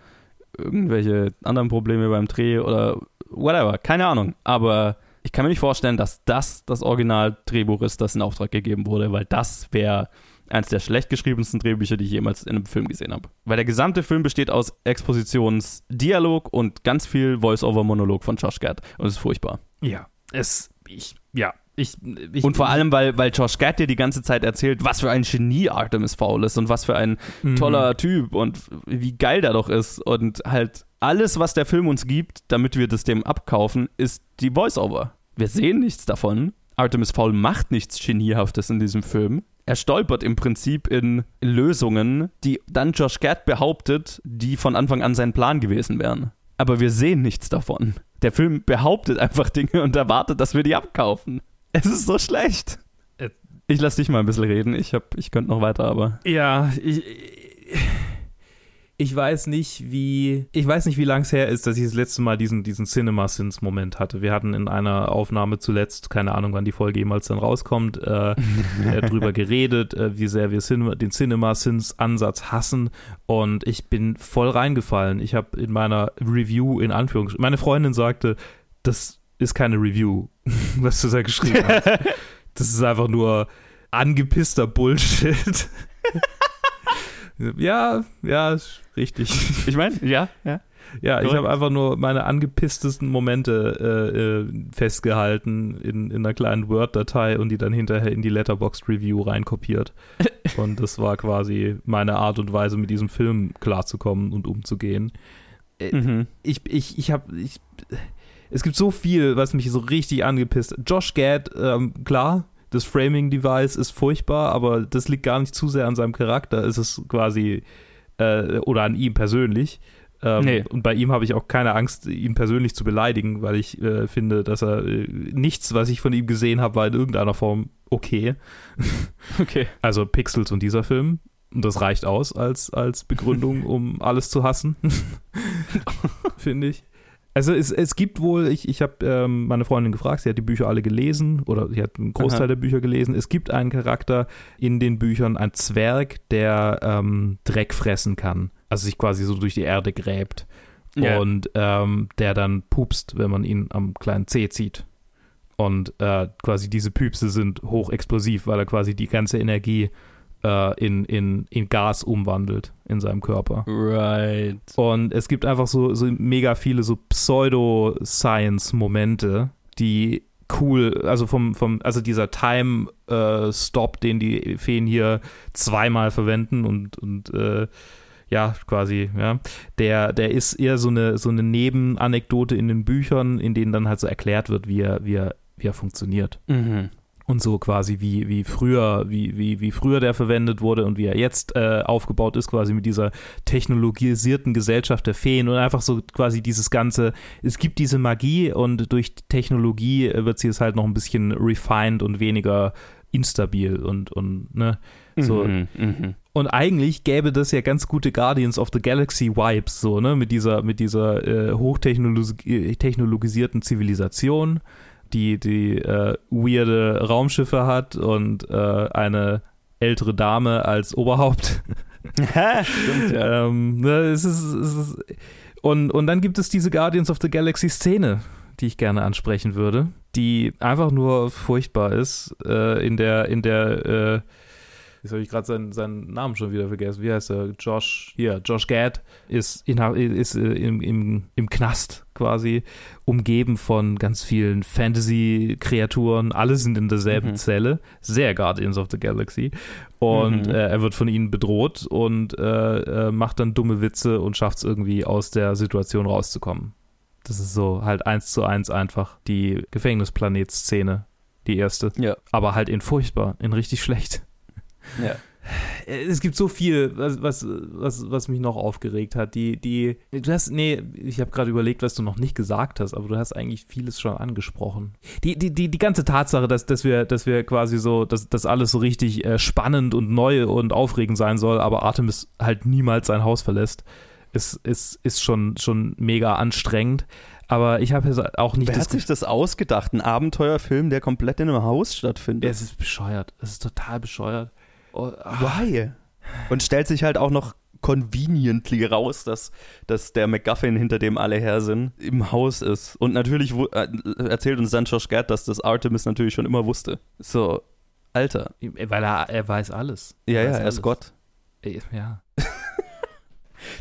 irgendwelche anderen Probleme beim Dreh oder whatever. Keine Ahnung. Aber ich kann mir nicht vorstellen, dass das das Original-Drehbuch ist, das in Auftrag gegeben wurde, weil das wäre eines der schlecht geschriebensten Drehbücher, die ich jemals in einem Film gesehen habe. Weil der gesamte Film besteht aus Expositionsdialog und ganz viel Voice-over-Monolog von Josh Gad. Und es ist furchtbar. Ja, es, ich, ja, ich, ich, und vor allem, weil, weil Josh Gad dir die ganze Zeit erzählt, was für ein Genie Artemis Fowl ist und was für ein mhm. toller Typ und wie geil der doch ist. Und halt alles, was der Film uns gibt, damit wir das dem abkaufen, ist die Voice-Over. Wir sehen nichts davon. Artemis Fowl macht nichts Geniehaftes in diesem Film er stolpert im Prinzip in Lösungen, die dann Josh Gad behauptet, die von Anfang an sein Plan gewesen wären. Aber wir sehen nichts davon. Der Film behauptet einfach Dinge und erwartet, dass wir die abkaufen. Es ist so schlecht. Äh. Ich lass dich mal ein bisschen reden. Ich, hab, ich könnte noch weiter, aber. Ja, ich, ich weiß nicht, wie, ich weiß nicht, wie lang es her ist, dass ich das letzte Mal diesen, diesen Cinema-Sins-Moment hatte. Wir hatten in einer Aufnahme zuletzt, keine Ahnung, wann die Folge jemals dann rauskommt, äh, äh, drüber geredet, äh, wie sehr wir Cinema, den Cinema-Sins-Ansatz hassen. Und ich bin voll reingefallen. Ich habe in meiner Review, in Anführungsstrichen, meine Freundin sagte, das ist keine Review, was du da geschrieben hast. Das ist einfach nur angepisster Bullshit. Ja, ja, richtig. Ich meine, ja, ja. Ja, ich Korrekt. habe einfach nur meine angepisstesten Momente äh, äh, festgehalten in, in einer kleinen Word-Datei und die dann hinterher in die Letterboxd-Review reinkopiert. und das war quasi meine Art und Weise, mit diesem Film klarzukommen und umzugehen. Äh, Mhm. Ich, ich, ich habe, ich, es gibt so viel, was mich so richtig angepisst. Josh Gad, ähm, klar, das Framing-Device ist furchtbar, aber das liegt gar nicht zu sehr an seinem Charakter. Es ist quasi, äh, oder an ihm persönlich. Ähm, Nee. Und bei ihm habe ich auch keine Angst, ihn persönlich zu beleidigen, weil ich äh, finde, dass er äh, nichts, was ich von ihm gesehen habe, war in irgendeiner Form okay. Okay. Also Pixels und dieser Film. Und das reicht aus als, als Begründung, um alles zu hassen. Finde ich. Also es, es gibt wohl, ich, ich habe ähm, meine Freundin gefragt, sie hat die Bücher alle gelesen oder sie hat einen Großteil Aha. der Bücher gelesen. Es gibt einen Charakter in den Büchern, ein Zwerg, der ähm, Dreck fressen kann. Also sich quasi so durch die Erde gräbt. Ja. Und ähm, der dann pupst, wenn man ihn am kleinen Zeh zieht. Und äh, quasi diese Püpse sind hochexplosiv, weil er quasi die ganze Energie äh, in, in, in Gas umwandelt in seinem Körper. Right. Und es gibt einfach so, so mega viele so Pseudo-Science-Momente, die cool, also vom, vom, also dieser Time-Stop, den die Feen hier zweimal verwenden und, und äh, ja, quasi, ja, der, der ist eher so eine, so eine Nebenanekdote in den Büchern, in denen dann halt so erklärt wird, wie er, wie er, wie er funktioniert Mhm. Und so quasi wie, wie früher, wie, wie, wie früher der verwendet wurde und wie er jetzt äh, aufgebaut ist, quasi mit dieser technologisierten Gesellschaft der Feen und einfach so quasi dieses ganze, es gibt diese Magie und durch Technologie wird sie es halt noch ein bisschen refined und weniger instabil und, und ne, so. Mhm. Mhm. Und eigentlich gäbe das ja ganz gute Guardians of the Galaxy Vibes, so, ne, mit dieser, mit dieser äh, hochtechnologisierten Zivilisation, die, die äh, weirde Raumschiffe hat und äh, eine ältere Dame als Oberhaupt. Stimmt, ja. ähm, ne, es ist, es ist, und, und dann gibt es diese Guardians of the Galaxy Szene, die ich gerne ansprechen würde, die einfach nur furchtbar ist, äh, in der, in der, äh, jetzt habe ich gerade seinen, seinen Namen schon wieder vergessen. Wie heißt er? Josh, hier, Josh Gad ist, in, ist äh, im, im, im Knast quasi umgeben von ganz vielen Fantasy-Kreaturen. Alle sind in derselben Mhm. Zelle. Sehr Guardians of the Galaxy. Und Mhm. äh, er wird von ihnen bedroht und äh, äh, macht dann dumme Witze und schafft es irgendwie aus der Situation rauszukommen. Das ist so halt eins zu eins einfach die Gefängnisplanet-Szene, die erste. Ja. Aber halt in furchtbar, in richtig schlecht. Ja. Es gibt so viel, was, was, was, was mich noch aufgeregt hat. Die, die, du hast, nee, ich habe gerade überlegt, was du noch nicht gesagt hast, aber du hast eigentlich vieles schon angesprochen. Die, die, die, die ganze Tatsache, dass, dass wir, dass wir quasi so, dass das alles so richtig äh, spannend und neu und aufregend sein soll, aber Artemis halt niemals sein Haus verlässt, ist, ist, ist schon, schon mega anstrengend. Aber ich habe jetzt auch nicht Wer hat sich das ausgedacht? Ein Abenteuerfilm, der komplett in einem Haus stattfindet. Es ist bescheuert. Es ist total bescheuert. Oh, ah. Why? Und stellt sich halt auch noch conveniently raus, dass, dass der MacGuffin, hinter dem alle her sind, im Haus ist. Und natürlich äh, erzählt uns dann Josh Gad, dass das Artemis natürlich schon immer wusste. So, Alter. Weil er, er weiß alles. Ja, ja, weiß er alles. ist Gott. Äh, Ja.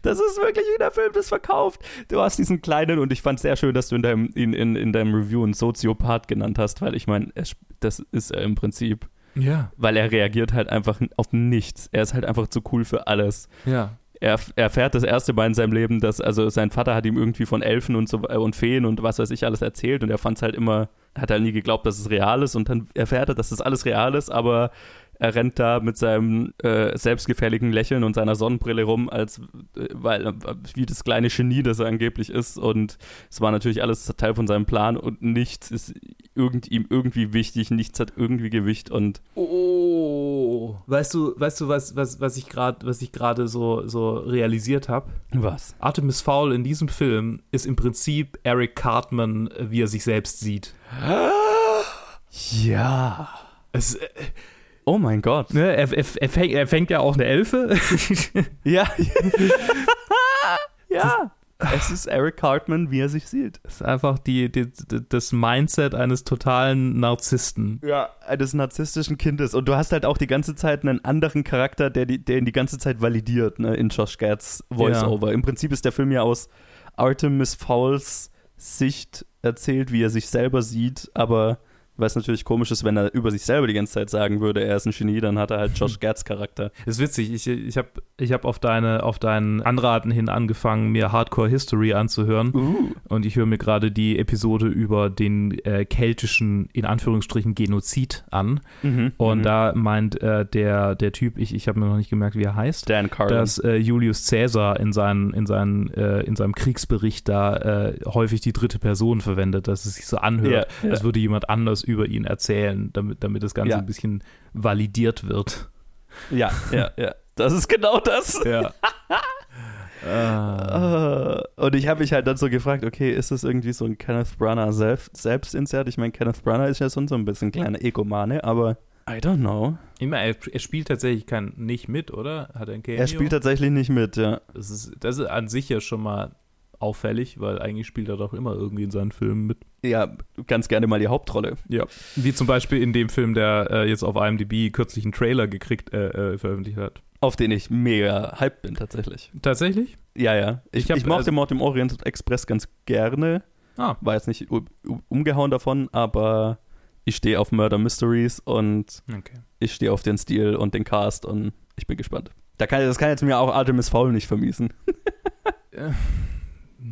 Das ist wirklich, wie der Film das verkauft. Du hast diesen kleinen, und ich fand es sehr schön, dass du in deinem, in, in, in deinem Review einen Soziopath genannt hast, weil ich meine, das ist er im Prinzip. Ja. Weil er reagiert halt einfach auf nichts. Er ist halt einfach zu cool für alles. Ja. er er erfährt das erste Mal in seinem Leben, dass, also sein Vater hat ihm irgendwie von Elfen und, so, äh, und Feen und was weiß ich alles erzählt und er fand es halt immer, hat halt nie geglaubt, dass es real ist und dann erfährt er, dass das alles real ist, aber Er rennt da mit seinem äh, selbstgefälligen Lächeln und seiner Sonnenbrille rum, als äh, weil äh, wie das kleine Genie, das er angeblich ist. Und es war natürlich alles Teil von seinem Plan und nichts ist irgend, ihm irgendwie wichtig, nichts hat irgendwie Gewicht und Oh, weißt du, weißt du, was, was, was ich gerade, was ich gerade so, so realisiert habe? was? Artemis Fowl in diesem Film ist im Prinzip Eric Cartman, äh, wie er sich selbst sieht. Ja. Es, äh, Oh mein Gott. ne, er, er, er, fängt, er fängt ja auch eine Elfe. Ja. ja. Es ist Eric Cartman, wie er sich sieht. Das ist einfach die, die, das Mindset eines totalen Narzissten. Ja, eines narzisstischen Kindes. Und du hast halt auch die ganze Zeit einen anderen Charakter, der, die, der ihn die ganze Zeit validiert, ne, in Josh Gads Voice-Over. Im Prinzip ist der Film ja aus Artemis Fowls Sicht erzählt, wie er sich selber sieht, aber weil es natürlich komisch ist, wenn er über sich selber die ganze Zeit sagen würde, er ist ein Genie, dann hat er halt Josh Gads Charakter. Ist witzig. Ich, ich habe ich hab auf, deine, auf deinen Anraten hin angefangen, mir Hardcore History anzuhören. Uh. Und ich höre mir gerade die Episode über den äh, keltischen, in Anführungsstrichen, Genozid an. Mhm. Und mhm. da meint äh, der, der Typ, ich, ich habe mir noch nicht gemerkt, wie er heißt, Dan Carlin. dass äh, Julius Caesar in, seinen, in, seinen, äh, in seinem Kriegsbericht da äh, häufig die dritte Person verwendet, dass es sich so anhört, Ja, ja. als würde jemand anders über ihn erzählen, damit, damit das Ganze Ja. ein bisschen validiert wird. ja, ja, ja. Das ist genau das. Ja. ah. Und ich habe mich halt dann so gefragt, okay, ist das irgendwie so ein Kenneth Branagh selbst, Selbstinsert? Ich meine, Kenneth Branagh ist ja schon so ein bisschen kleiner Egomane, aber I don't know. Ich meine, er, er spielt tatsächlich kein, nicht mit, oder? Hat er ein Cameo? Er spielt tatsächlich nicht mit, ja. das ist, das ist an sich ja schon mal auffällig, weil eigentlich spielt er doch immer irgendwie in seinen Filmen mit. Ja, ganz gerne mal die Hauptrolle. Ja. Wie zum Beispiel in dem Film, der äh, jetzt auf IMDb kürzlich einen Trailer gekriegt, äh, äh, veröffentlicht hat. Auf den ich mega hyped bin, tatsächlich. Tatsächlich? Ja, ja. Ich, Ich ich, mochte also- Mord im Orient Express ganz gerne. Ah. War jetzt nicht umgehauen davon, aber ich stehe auf Murder Mysteries und Okay. ich stehe auf den Stil und den Cast und ich bin gespannt. Da kann, das kann jetzt mir auch Artemis Fowl nicht vermiesen.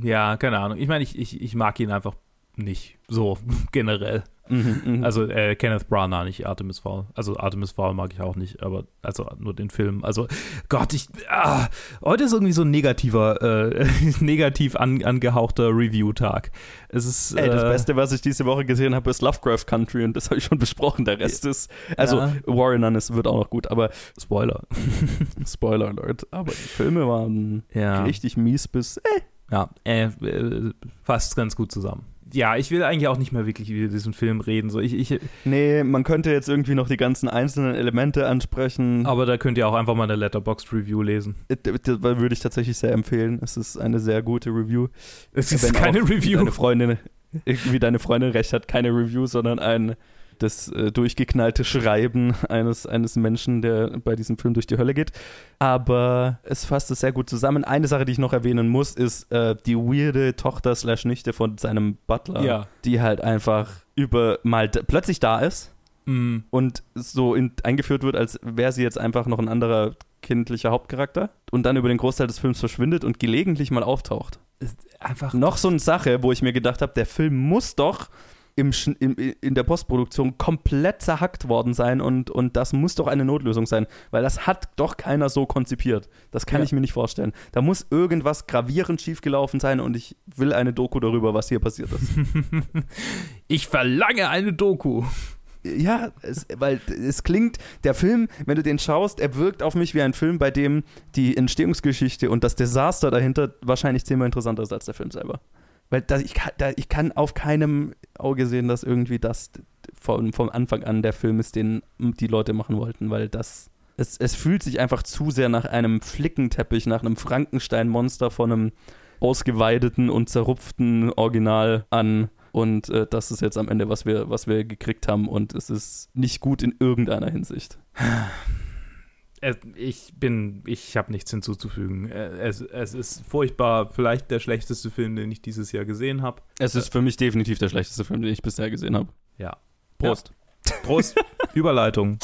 Ja, keine Ahnung. Ich meine, ich, ich, ich mag ihn einfach nicht. So, generell. Mhm, mhm. Also äh, Kenneth Branagh, nicht Artemis Fowl. Also Artemis Fowl mag ich auch nicht, aber also nur den Film. Also Gott, ich ah, heute ist irgendwie so ein negativer, äh, negativ an, angehauchter Review-Tag. Es ist Ey, das äh, Beste, was ich diese Woche gesehen habe, ist Lovecraft Country und das habe ich schon besprochen. Der Rest ist, also Ja. Warren Unnes wird auch noch gut, aber Spoiler. Spoiler Alert. Aber die Filme waren Ja. richtig mies bis, äh, Ja, äh, äh, fasst ganz gut zusammen. Ja, ich will eigentlich auch nicht mehr wirklich über diesen Film reden. So, ich, ich, nee, man könnte jetzt irgendwie noch die ganzen einzelnen Elemente ansprechen. aber da könnt ihr auch einfach mal eine Letterboxd Review lesen. Äh, Das würde ich tatsächlich sehr empfehlen. Es ist eine sehr gute Review. Es Wenn ist keine auch Wie Review. deine Freundin, wie deine Freundin recht hat, keine Review, sondern ein das äh, durchgeknallte Schreiben eines, eines Menschen, der bei diesem Film durch die Hölle geht. Aber es fasst es sehr gut zusammen. Eine Sache, die ich noch erwähnen muss, ist äh, die weirde Tochter slash Nichte von seinem Butler, Ja. die halt einfach über mal plötzlich da ist Mm, und so in, eingeführt wird, als wäre sie jetzt einfach noch ein anderer kindlicher Hauptcharakter und dann über den Großteil des Films verschwindet und gelegentlich mal auftaucht. einfach Noch so eine Sache, wo ich mir gedacht habe, der Film muss doch im, im, in der Postproduktion komplett zerhackt worden sein und, und das muss doch eine Notlösung sein, weil das hat doch keiner so konzipiert. Das kann Ja. ich mir nicht vorstellen. Da muss irgendwas gravierend schiefgelaufen sein und ich will eine Doku darüber, was hier passiert ist. Ich verlange eine Doku. Ja, es, weil es klingt, der Film, wenn du den schaust, er wirkt auf mich wie ein Film, bei dem die Entstehungsgeschichte und das Desaster dahinter wahrscheinlich zehnmal interessanter ist als der Film selber. Weil da, ich, kann, da, ich kann auf keinem Auge sehen, dass irgendwie das von, vom Anfang an der Film ist, den die Leute machen wollten, weil das. Es, es fühlt sich einfach zu sehr nach einem Flickenteppich, nach einem Frankenstein-Monster von einem ausgeweideten und zerrupften Original an. Und äh, das ist jetzt am Ende, was wir, was wir gekriegt haben. Und es ist nicht gut in irgendeiner Hinsicht. Es, ich bin, ich habe nichts hinzuzufügen. Äh, Es, es ist furchtbar, vielleicht der schlechteste Film, den ich dieses Jahr gesehen habe. Es ist für mich definitiv der schlechteste Film, den ich bisher gesehen habe. Ja. Prost. Prost. Überleitung.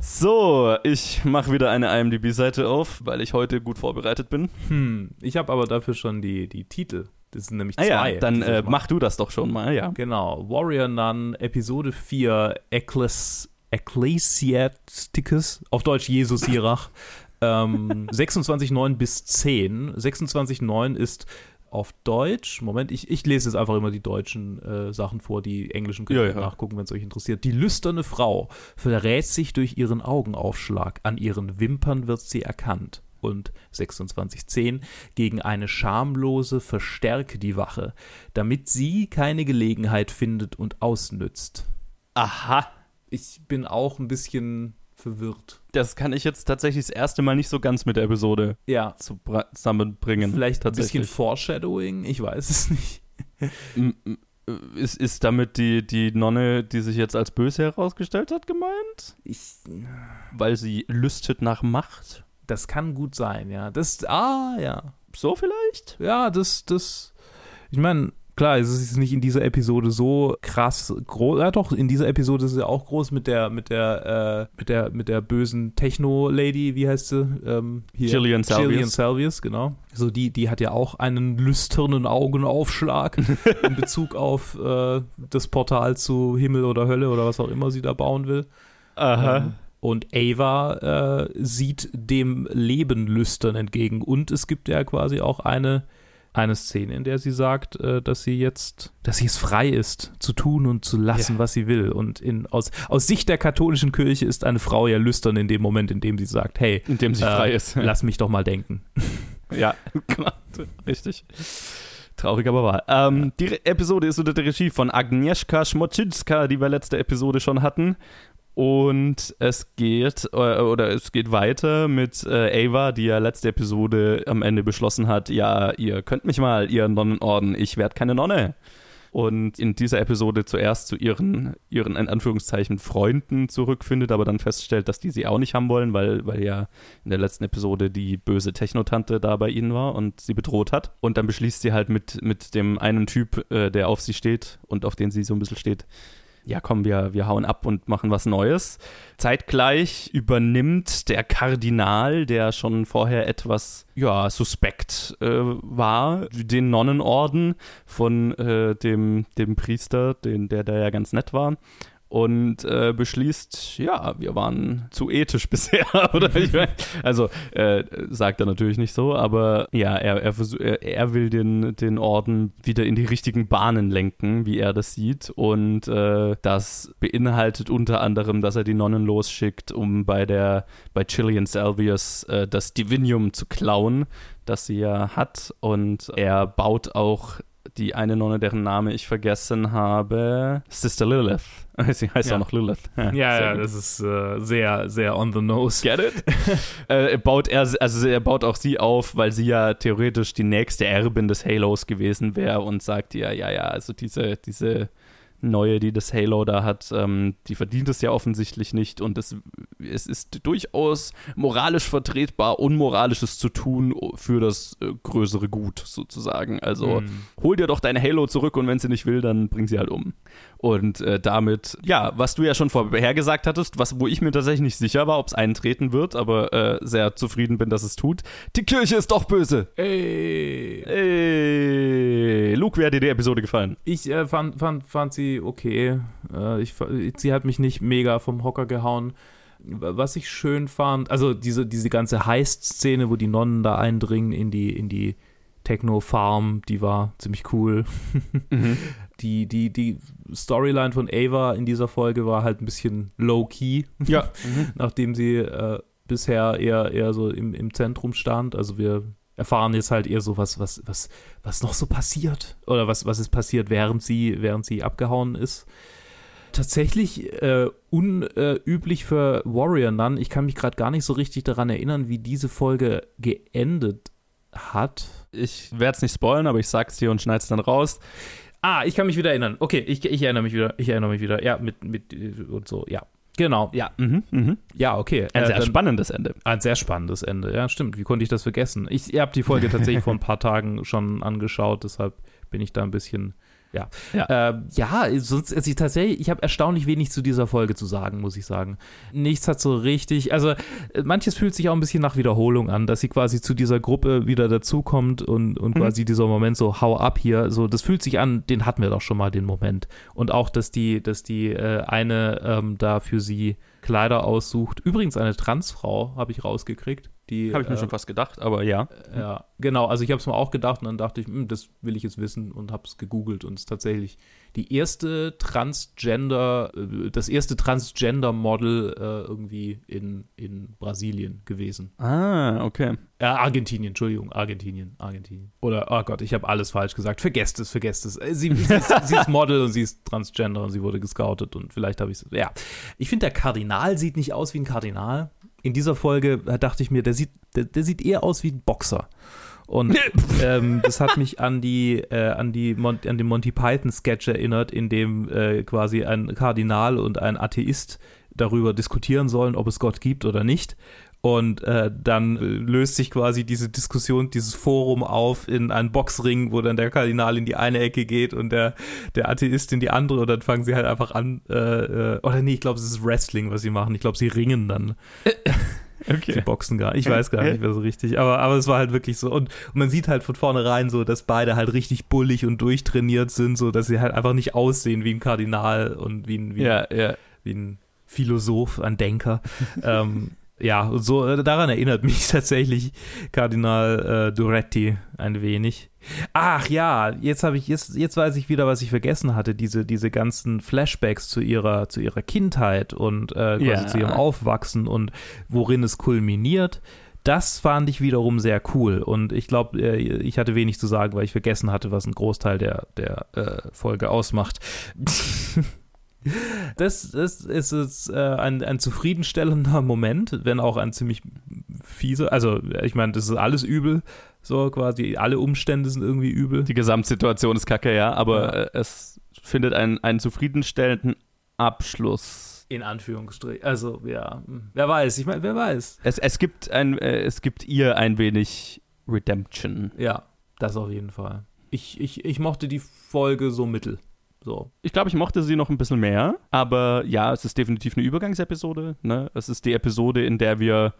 So, ich mache wieder eine IMDb-Seite auf, weil ich heute gut vorbereitet bin. Hm, ich habe aber dafür schon die, die Titel. Das sind nämlich Ah zwei. ja, dann äh, mach du das doch schon mal, ja. Genau, Warrior Nun, Episode 4, Eccles Ecclesiasticus, auf Deutsch Jesus Sirach, ähm, 26,9 bis 10. 26,9 ist auf Deutsch, Moment, ich, ich lese jetzt einfach immer die deutschen äh, Sachen vor, die englischen könnt Ja, ihr ja. nachgucken, wenn es euch interessiert. Die lüsterne Frau verrät sich durch ihren Augenaufschlag, an ihren Wimpern wird sie erkannt. Und 2610 gegen eine schamlose verstärke die Wache, damit sie keine Gelegenheit findet und ausnützt. Aha. Ich bin auch ein bisschen verwirrt. Das kann ich jetzt tatsächlich das erste Mal nicht so ganz mit der Episode Ja, zusammenbringen. vielleicht ein bisschen. Foreshadowing, ich weiß es nicht. M- Ist, ist damit die, die Nonne, die sich jetzt als böse herausgestellt hat, gemeint? Ich, Weil sie lüstet nach Macht? das kann gut sein, ja. Das, ah, ja. So vielleicht? Ja, das, das, ich meine, klar, es ist nicht in dieser Episode so krass groß. Ja, doch, in dieser Episode ist es ja auch groß mit der, mit der, äh, mit der, mit der bösen Techno-Lady, wie heißt sie? Ähm, hier. Gillian Salvius. Gillian Salvius, genau. So, die, die hat ja auch einen lüsternen Augenaufschlag in Bezug auf äh, das Portal zu Himmel oder Hölle oder was auch immer sie da bauen will. Ähm, und Ava äh, sieht dem Leben lüstern entgegen. Und es gibt ja quasi auch eine, eine Szene, in der sie sagt, äh, dass sie jetzt, dass sie es frei ist, zu tun und zu lassen, Ja. was sie will. Und in, aus, aus Sicht der katholischen Kirche ist eine Frau ja lüstern in dem Moment, in dem sie sagt, hey, Indem sie äh, frei ist. lass mich doch mal denken. Ja, genau. Richtig. Traurig, aber wahr. Ähm, die Re Episode ist unter der Regie von Agnieszka Schmoczynska, die wir letzte Episode schon hatten. Und es geht, äh, oder es geht weiter mit äh, Ava, die ja letzte Episode am Ende beschlossen hat, ja, ihr könnt mich mal, ihr Nonnenorden, ich werde keine Nonne. Und in dieser Episode zuerst zu ihren, ihren in Anführungszeichen Freunden zurückfindet, aber dann feststellt, dass die sie auch nicht haben wollen, weil, weil ja in der letzten Episode die böse Technotante da bei ihnen war und sie bedroht hat. Und dann beschließt sie halt mit, mit dem einen Typ, äh, der auf sie steht und auf den sie so ein bisschen steht, ja komm, wir, wir hauen ab und machen was Neues. Zeitgleich übernimmt der Kardinal, der schon vorher etwas, ja, suspekt äh, war, den Nonnenorden von äh, dem, dem Priester, den, der da ja ganz nett war. Und äh, beschließt, ja, wir waren zu ethisch bisher, oder? Ich mein, also, äh, sagt er natürlich nicht so, aber ja, er, er, er, will den, den Orden wieder in die richtigen Bahnen lenken, wie er das sieht. Und äh, das beinhaltet unter anderem, dass er die Nonnen losschickt, um bei der, bei Chilean Salvius äh, das Divinium zu klauen, das sie ja hat. Und er baut auch die eine Nonne, deren Name ich vergessen habe, Sister Lilith. Sie heißt Ja. auch noch Lilith. Ja, ja, gut. das ist äh, sehr, sehr on the nose. Get it? äh, baut er, also er baut auch sie auf, weil sie ja theoretisch die nächste Erbin des Halos gewesen wäre und sagt ja, ja, ja, also diese, diese neue, die das Halo da hat, ähm, die verdient es ja offensichtlich nicht und es, es ist durchaus moralisch vertretbar, Unmoralisches zu tun für das äh, größere Gut sozusagen. Also Mhm. hol dir doch deine Halo zurück und wenn sie nicht will, dann bring sie halt um. Und äh, damit, ja, was du ja schon vorhergesagt hattest, was, wo ich mir tatsächlich nicht sicher war, ob es eintreten wird, aber äh, sehr zufrieden bin, dass es tut. Die Kirche ist doch böse. Ey. Ey, Luke, wie hat dir die Episode gefallen? Ich äh, fand, fand, fand sie okay. Äh, ich, sie hat mich nicht mega vom Hocker gehauen. Was ich schön fand, also diese, diese ganze Heist-Szene, wo die Nonnen da eindringen in die, in die Techno-Farm, die war ziemlich cool. Die, die, die Storyline von Ava in dieser Folge war halt ein bisschen low-key, Ja. nachdem sie äh, bisher eher, eher so im, im Zentrum stand. Also wir erfahren jetzt halt eher so was, was, was, was noch so passiert. Oder was, was ist passiert, während sie, während sie abgehauen ist. Tatsächlich äh, unüblich für Warrior Nun. Ich kann mich gerade gar nicht so richtig daran erinnern, wie diese Folge geendet hat. Ich werde es nicht spoilen, aber ich sag's dir und schneid's dann raus. Ah, ich kann mich wieder erinnern. Okay, ich, ich erinnere mich wieder. Ich erinnere mich wieder. Ja, mit, mit äh, und so. Ja, genau. Ja. Mhm, mhm. Ja, okay. Ein Äh, sehr dann- spannendes Ende. Ein sehr spannendes Ende. Ja, stimmt. Wie konnte ich das vergessen? Ich habe die Folge tatsächlich vor ein paar Tagen schon angeschaut, deshalb bin ich da ein bisschen Ja, Ja. Ähm, ja sonst, also ich tatsächlich, ich habe erstaunlich wenig zu dieser Folge zu sagen, muss ich sagen. Nichts hat so richtig, also äh, manches fühlt sich auch ein bisschen nach Wiederholung an, dass sie quasi zu dieser Gruppe wieder dazukommt und, und quasi dieser Moment so, hau ab hier, so, das fühlt sich an, den hatten wir doch schon mal, den Moment. Und auch, dass die, dass die äh, eine ähm, da für sie Kleider aussucht. Übrigens eine Transfrau, habe ich rausgekriegt. Habe ich mir äh, schon fast gedacht, aber ja. ja, genau. Also ich habe es mir auch gedacht und dann dachte ich, hm, das will ich jetzt wissen und habe es gegoogelt und es ist tatsächlich die erste Transgender, äh, das erste Transgender-Model äh, irgendwie in, in Brasilien gewesen. Ah, okay. Äh, Argentinien, Entschuldigung, Argentinien, Argentinien. Oder, oh Gott, ich habe alles falsch gesagt. Vergesst es, vergesst es. Äh, Sie, sie, ist, sie ist Model und sie ist Transgender und sie wurde gescoutet und vielleicht habe ich es. Ja. Ich finde, der Kardinal sieht nicht aus wie ein Kardinal. In dieser Folge äh, dachte ich mir, der sieht, der, der sieht eher aus wie ein Boxer. Und ähm, das hat mich an die, äh, an die Mon an den Monty Python Sketch erinnert, in dem äh, quasi ein Kardinal und ein Atheist darüber diskutieren sollen, ob es Gott gibt oder nicht. Und äh, dann löst sich quasi diese Diskussion, dieses Forum auf in einen Boxring, wo dann der Kardinal in die eine Ecke geht und der, der Atheist in die andere und dann fangen sie halt einfach an, äh, äh, oder nee, ich glaube, es ist Wrestling, was sie machen. Ich glaube, sie ringen dann. Sie boxen gar Ich weiß gar nicht mehr so richtig. Aber, aber es war halt wirklich so. Und, und man sieht halt von vornherein so, dass beide halt richtig bullig und durchtrainiert sind, so dass sie halt einfach nicht aussehen wie ein Kardinal und wie ein, wie, Ja, ja. wie ein Philosoph, ein Denker. ähm, ja, und so äh, daran erinnert mich tatsächlich Kardinal äh, Duretti ein wenig. Ach ja, jetzt habe ich jetzt jetzt weiß ich wieder, was ich vergessen hatte. Diese diese ganzen Flashbacks zu ihrer zu ihrer Kindheit und äh, quasi Ja. zu ihrem Aufwachsen und worin es kulminiert. Das fand ich wiederum sehr cool und ich glaube, äh, ich hatte wenig zu sagen, weil ich vergessen hatte, was ein Großteil der der äh, Folge ausmacht. Das, das ist jetzt, äh, ein, ein zufriedenstellender Moment, wenn auch ein ziemlich fieser. Also, ich meine, das ist alles übel. So quasi, alle Umstände sind irgendwie übel. Die Gesamtsituation ist kacke, ja, aber Ja. äh, es findet einen, einen zufriedenstellenden Abschluss. In Anführungsstrichen. Also, ja, hm, wer weiß. Ich meine, wer weiß. Es, es, gibt ein, äh, es gibt ihr ein wenig Redemption. Ja, das auf jeden Fall. Ich, ich, ich mochte die Folge so mittel. So. Ich glaube, ich mochte sie noch ein bisschen mehr, aber ja, es ist definitiv eine Übergangsepisode. Ne? Es ist die Episode, in der wir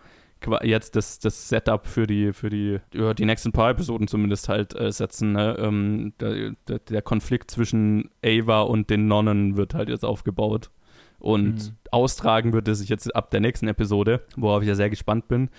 jetzt das, das Setup für die, für die, ja, die nächsten paar Episoden zumindest halt äh, setzen. Ne? Ähm, der, der, Konflikt zwischen Ava und den Nonnen wird halt jetzt aufgebaut. Und Mhm. austragen wird er sich jetzt ab der nächsten Episode, worauf ich ja sehr gespannt bin.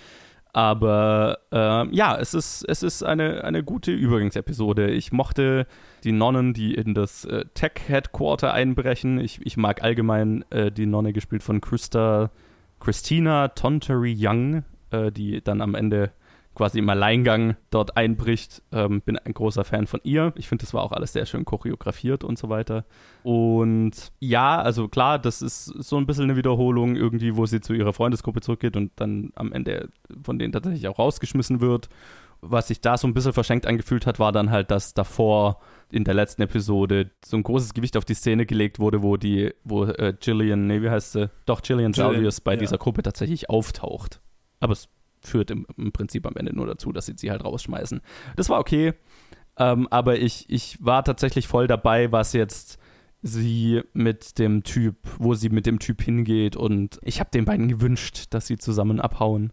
Aber ähm, ja, es ist, es ist eine, eine gute Übergangsepisode. Ich mochte die Nonnen, die in das äh, Tech-Headquarter einbrechen. Ich, ich mag allgemein äh, die Nonne gespielt von Christa, Christina Tontery Young, äh, die dann am Ende quasi im Alleingang dort einbricht. Ähm, bin ein großer Fan von ihr. Ich finde, das war auch alles sehr schön choreografiert und so weiter. Und ja, also klar, das ist so ein bisschen eine Wiederholung irgendwie, wo sie zu ihrer Freundesgruppe zurückgeht und dann am Ende von denen tatsächlich auch rausgeschmissen wird. Was sich da so ein bisschen verschenkt angefühlt hat, war dann halt, dass davor in der letzten Episode so ein großes Gewicht auf die Szene gelegt wurde, wo die, wo äh, Gillian, nee, wie heißt sie? Doch, Gillian Gillian, Salvius bei ja. dieser Gruppe tatsächlich auftaucht. Aber es führt im, im Prinzip am Ende nur dazu, dass sie sie halt rausschmeißen. Das war okay, ähm, aber ich, ich war tatsächlich voll dabei, was jetzt sie mit dem Typ, wo sie mit dem Typ hingeht und ich habe den beiden gewünscht, dass sie zusammen abhauen.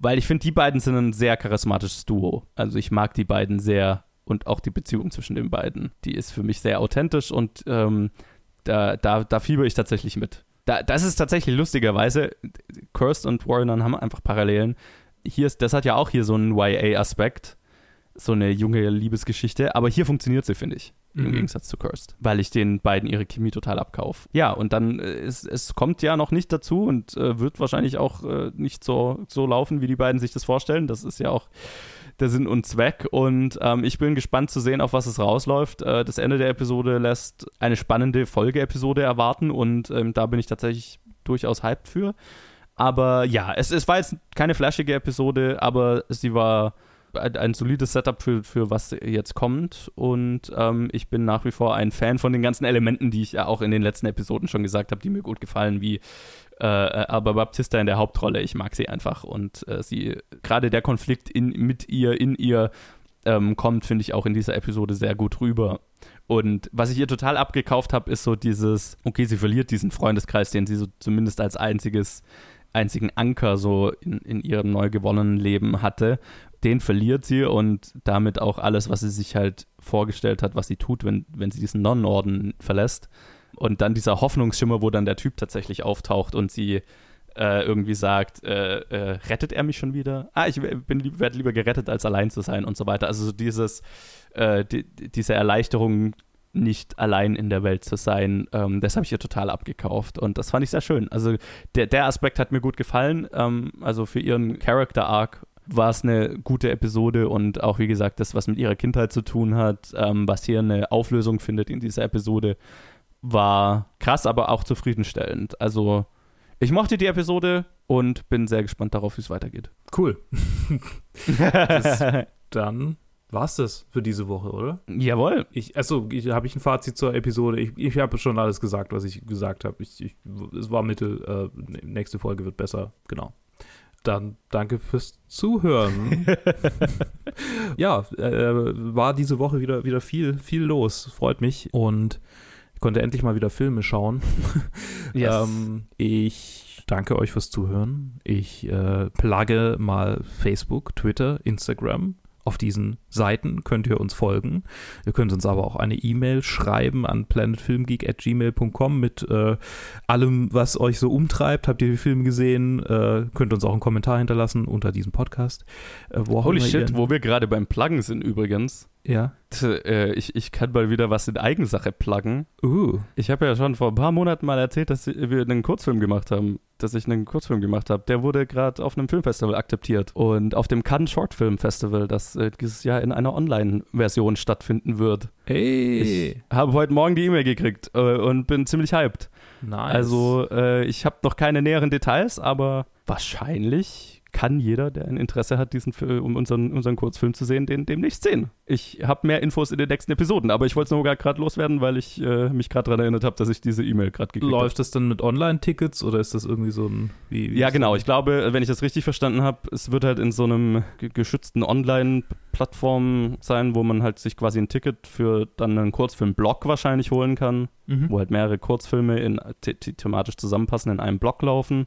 Weil ich finde, die beiden sind ein sehr charismatisches Duo. Also ich mag die beiden sehr und auch die Beziehung zwischen den beiden. Die ist für mich sehr authentisch und ähm, da, da, da fieber ich tatsächlich mit. Da, das ist tatsächlich lustigerweise, Kirst und Warren haben einfach Parallelen. Hier ist, das hat ja auch hier so einen YA-Aspekt, so eine junge Liebesgeschichte, aber hier funktioniert sie, finde ich. Im Mhm. Gegensatz zu Cursed. Weil ich den beiden ihre Chemie total abkaufe. Ja, und dann, äh, es, es kommt ja noch nicht dazu und äh, wird wahrscheinlich auch äh, nicht so, so laufen, wie die beiden sich das vorstellen. Das ist ja auch der Sinn und Zweck. Und ähm, ich bin gespannt zu sehen, auf was es rausläuft. Äh, das Ende der Episode lässt eine spannende Folgeepisode erwarten und ähm, da bin ich tatsächlich durchaus hyped für. Aber ja, es, es war jetzt keine flashige Episode, aber sie war ein, solides Setup für, für was jetzt kommt. Und ähm, ich bin nach wie vor ein Fan von den ganzen Elementen, die ich ja auch in den letzten Episoden schon gesagt habe, die mir gut gefallen, wie äh, aber Baptista in der Hauptrolle. Ich mag sie einfach. Und äh, sie, gerade der Konflikt in, mit ihr, in ihr, ähm, kommt, finde ich, auch in dieser Episode sehr gut rüber. Und was ich ihr total abgekauft habe, ist so dieses, okay, sie verliert diesen Freundeskreis, den sie so zumindest als einziges, einzigen Anker so in, in ihrem neu gewonnenen Leben hatte. Den verliert sie und damit auch alles, was sie sich halt vorgestellt hat, was sie tut, wenn, wenn sie diesen Nonnenorden verlässt. Und dann dieser Hoffnungsschimmer, wo dann der Typ tatsächlich auftaucht und sie äh, irgendwie sagt, äh, äh, rettet er mich schon wieder? Ah, ich werde lieber gerettet, als allein zu sein und so weiter. Also so dieses, äh, die, diese Erleichterung, nicht allein in der Welt zu sein, ähm, das habe ich ihr total abgekauft und das fand ich sehr schön. Also der, der Aspekt hat mir gut gefallen. Ähm, also für ihren Character Arc war es eine gute Episode und auch wie gesagt, das, was mit ihrer Kindheit zu tun hat, ähm, was hier eine Auflösung findet in dieser Episode, war krass, aber auch zufriedenstellend. Also ich mochte die Episode und bin sehr gespannt darauf, wie es weitergeht. Cool. das, dann war's das für diese Woche, oder? Jawohl. Ich, achso, ich, habe ich ein Fazit zur Episode? Ich, ich habe schon alles gesagt, was ich gesagt habe. Ich, ich, es war Mittel. Äh, nächste Folge wird besser. Genau. Dann danke fürs Zuhören. ja, äh, war diese Woche wieder, wieder viel, viel los. Freut mich. Und ich konnte endlich mal wieder Filme schauen. Yes. ähm, ich danke euch fürs Zuhören. Ich äh, plugge mal Facebook, Twitter, Instagram auf diesen Seiten könnt ihr uns folgen. Ihr könnt uns aber auch eine E-Mail schreiben an planetfilmgeek.gmail.com mit äh, allem, was euch so umtreibt. Habt ihr die Filme gesehen? Äh, könnt uns auch einen Kommentar hinterlassen unter diesem Podcast. Äh, Holy shit, wo wir gerade beim Pluggen sind übrigens. Ja. Äh, ich, ich kann mal wieder was in Eigensache pluggen. Uh. Ich habe ja schon vor ein paar Monaten mal erzählt, dass wir einen Kurzfilm gemacht haben. Dass ich einen Kurzfilm gemacht habe. Der wurde gerade auf einem Filmfestival akzeptiert. Und auf dem Cannes Short Film Festival, das äh, dieses Jahr in einer Online-Version stattfinden wird. Hey. Ich habe heute Morgen die E-Mail gekriegt äh, und bin ziemlich hyped. Nice. Also, äh, ich habe noch keine näheren Details, aber wahrscheinlich kann jeder, der ein Interesse hat, diesen um unseren, unseren Kurzfilm zu sehen, den demnächst sehen. Ich habe mehr Infos in den nächsten Episoden, aber ich wollte es nur gerade loswerden, weil ich äh, mich gerade daran erinnert habe, dass ich diese E-Mail gerade gekriegt habe. Läuft das dann mit Online-Tickets oder ist das irgendwie so ein. Wie, wie ja, genau. Ich glaube, wenn ich das richtig verstanden habe, es wird halt in so einem geschützten Online-Plattform sein, wo man halt sich quasi ein Ticket für dann einen Kurzfilm-Blog wahrscheinlich holen kann, mhm. wo halt mehrere Kurzfilme in, thematisch zusammenpassen in einem Blog laufen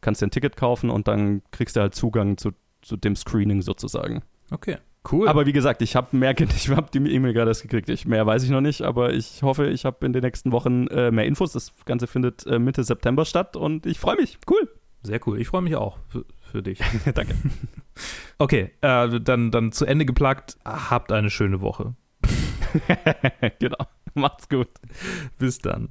kannst dir ein Ticket kaufen und dann kriegst du halt Zugang zu, zu dem Screening sozusagen. Okay. Cool. Aber wie gesagt, ich habe mehr, ich habe die E-Mail gerade erst gekriegt. Ich, mehr weiß ich noch nicht, aber ich hoffe, ich habe in den nächsten Wochen äh, mehr Infos. Das Ganze findet äh, Mitte September statt und ich freue mich. Cool. Sehr cool. Ich freue mich auch für, für dich. Danke. Okay, äh, dann, dann zu Ende geplagt. Habt eine schöne Woche. genau. Macht's gut. Bis dann.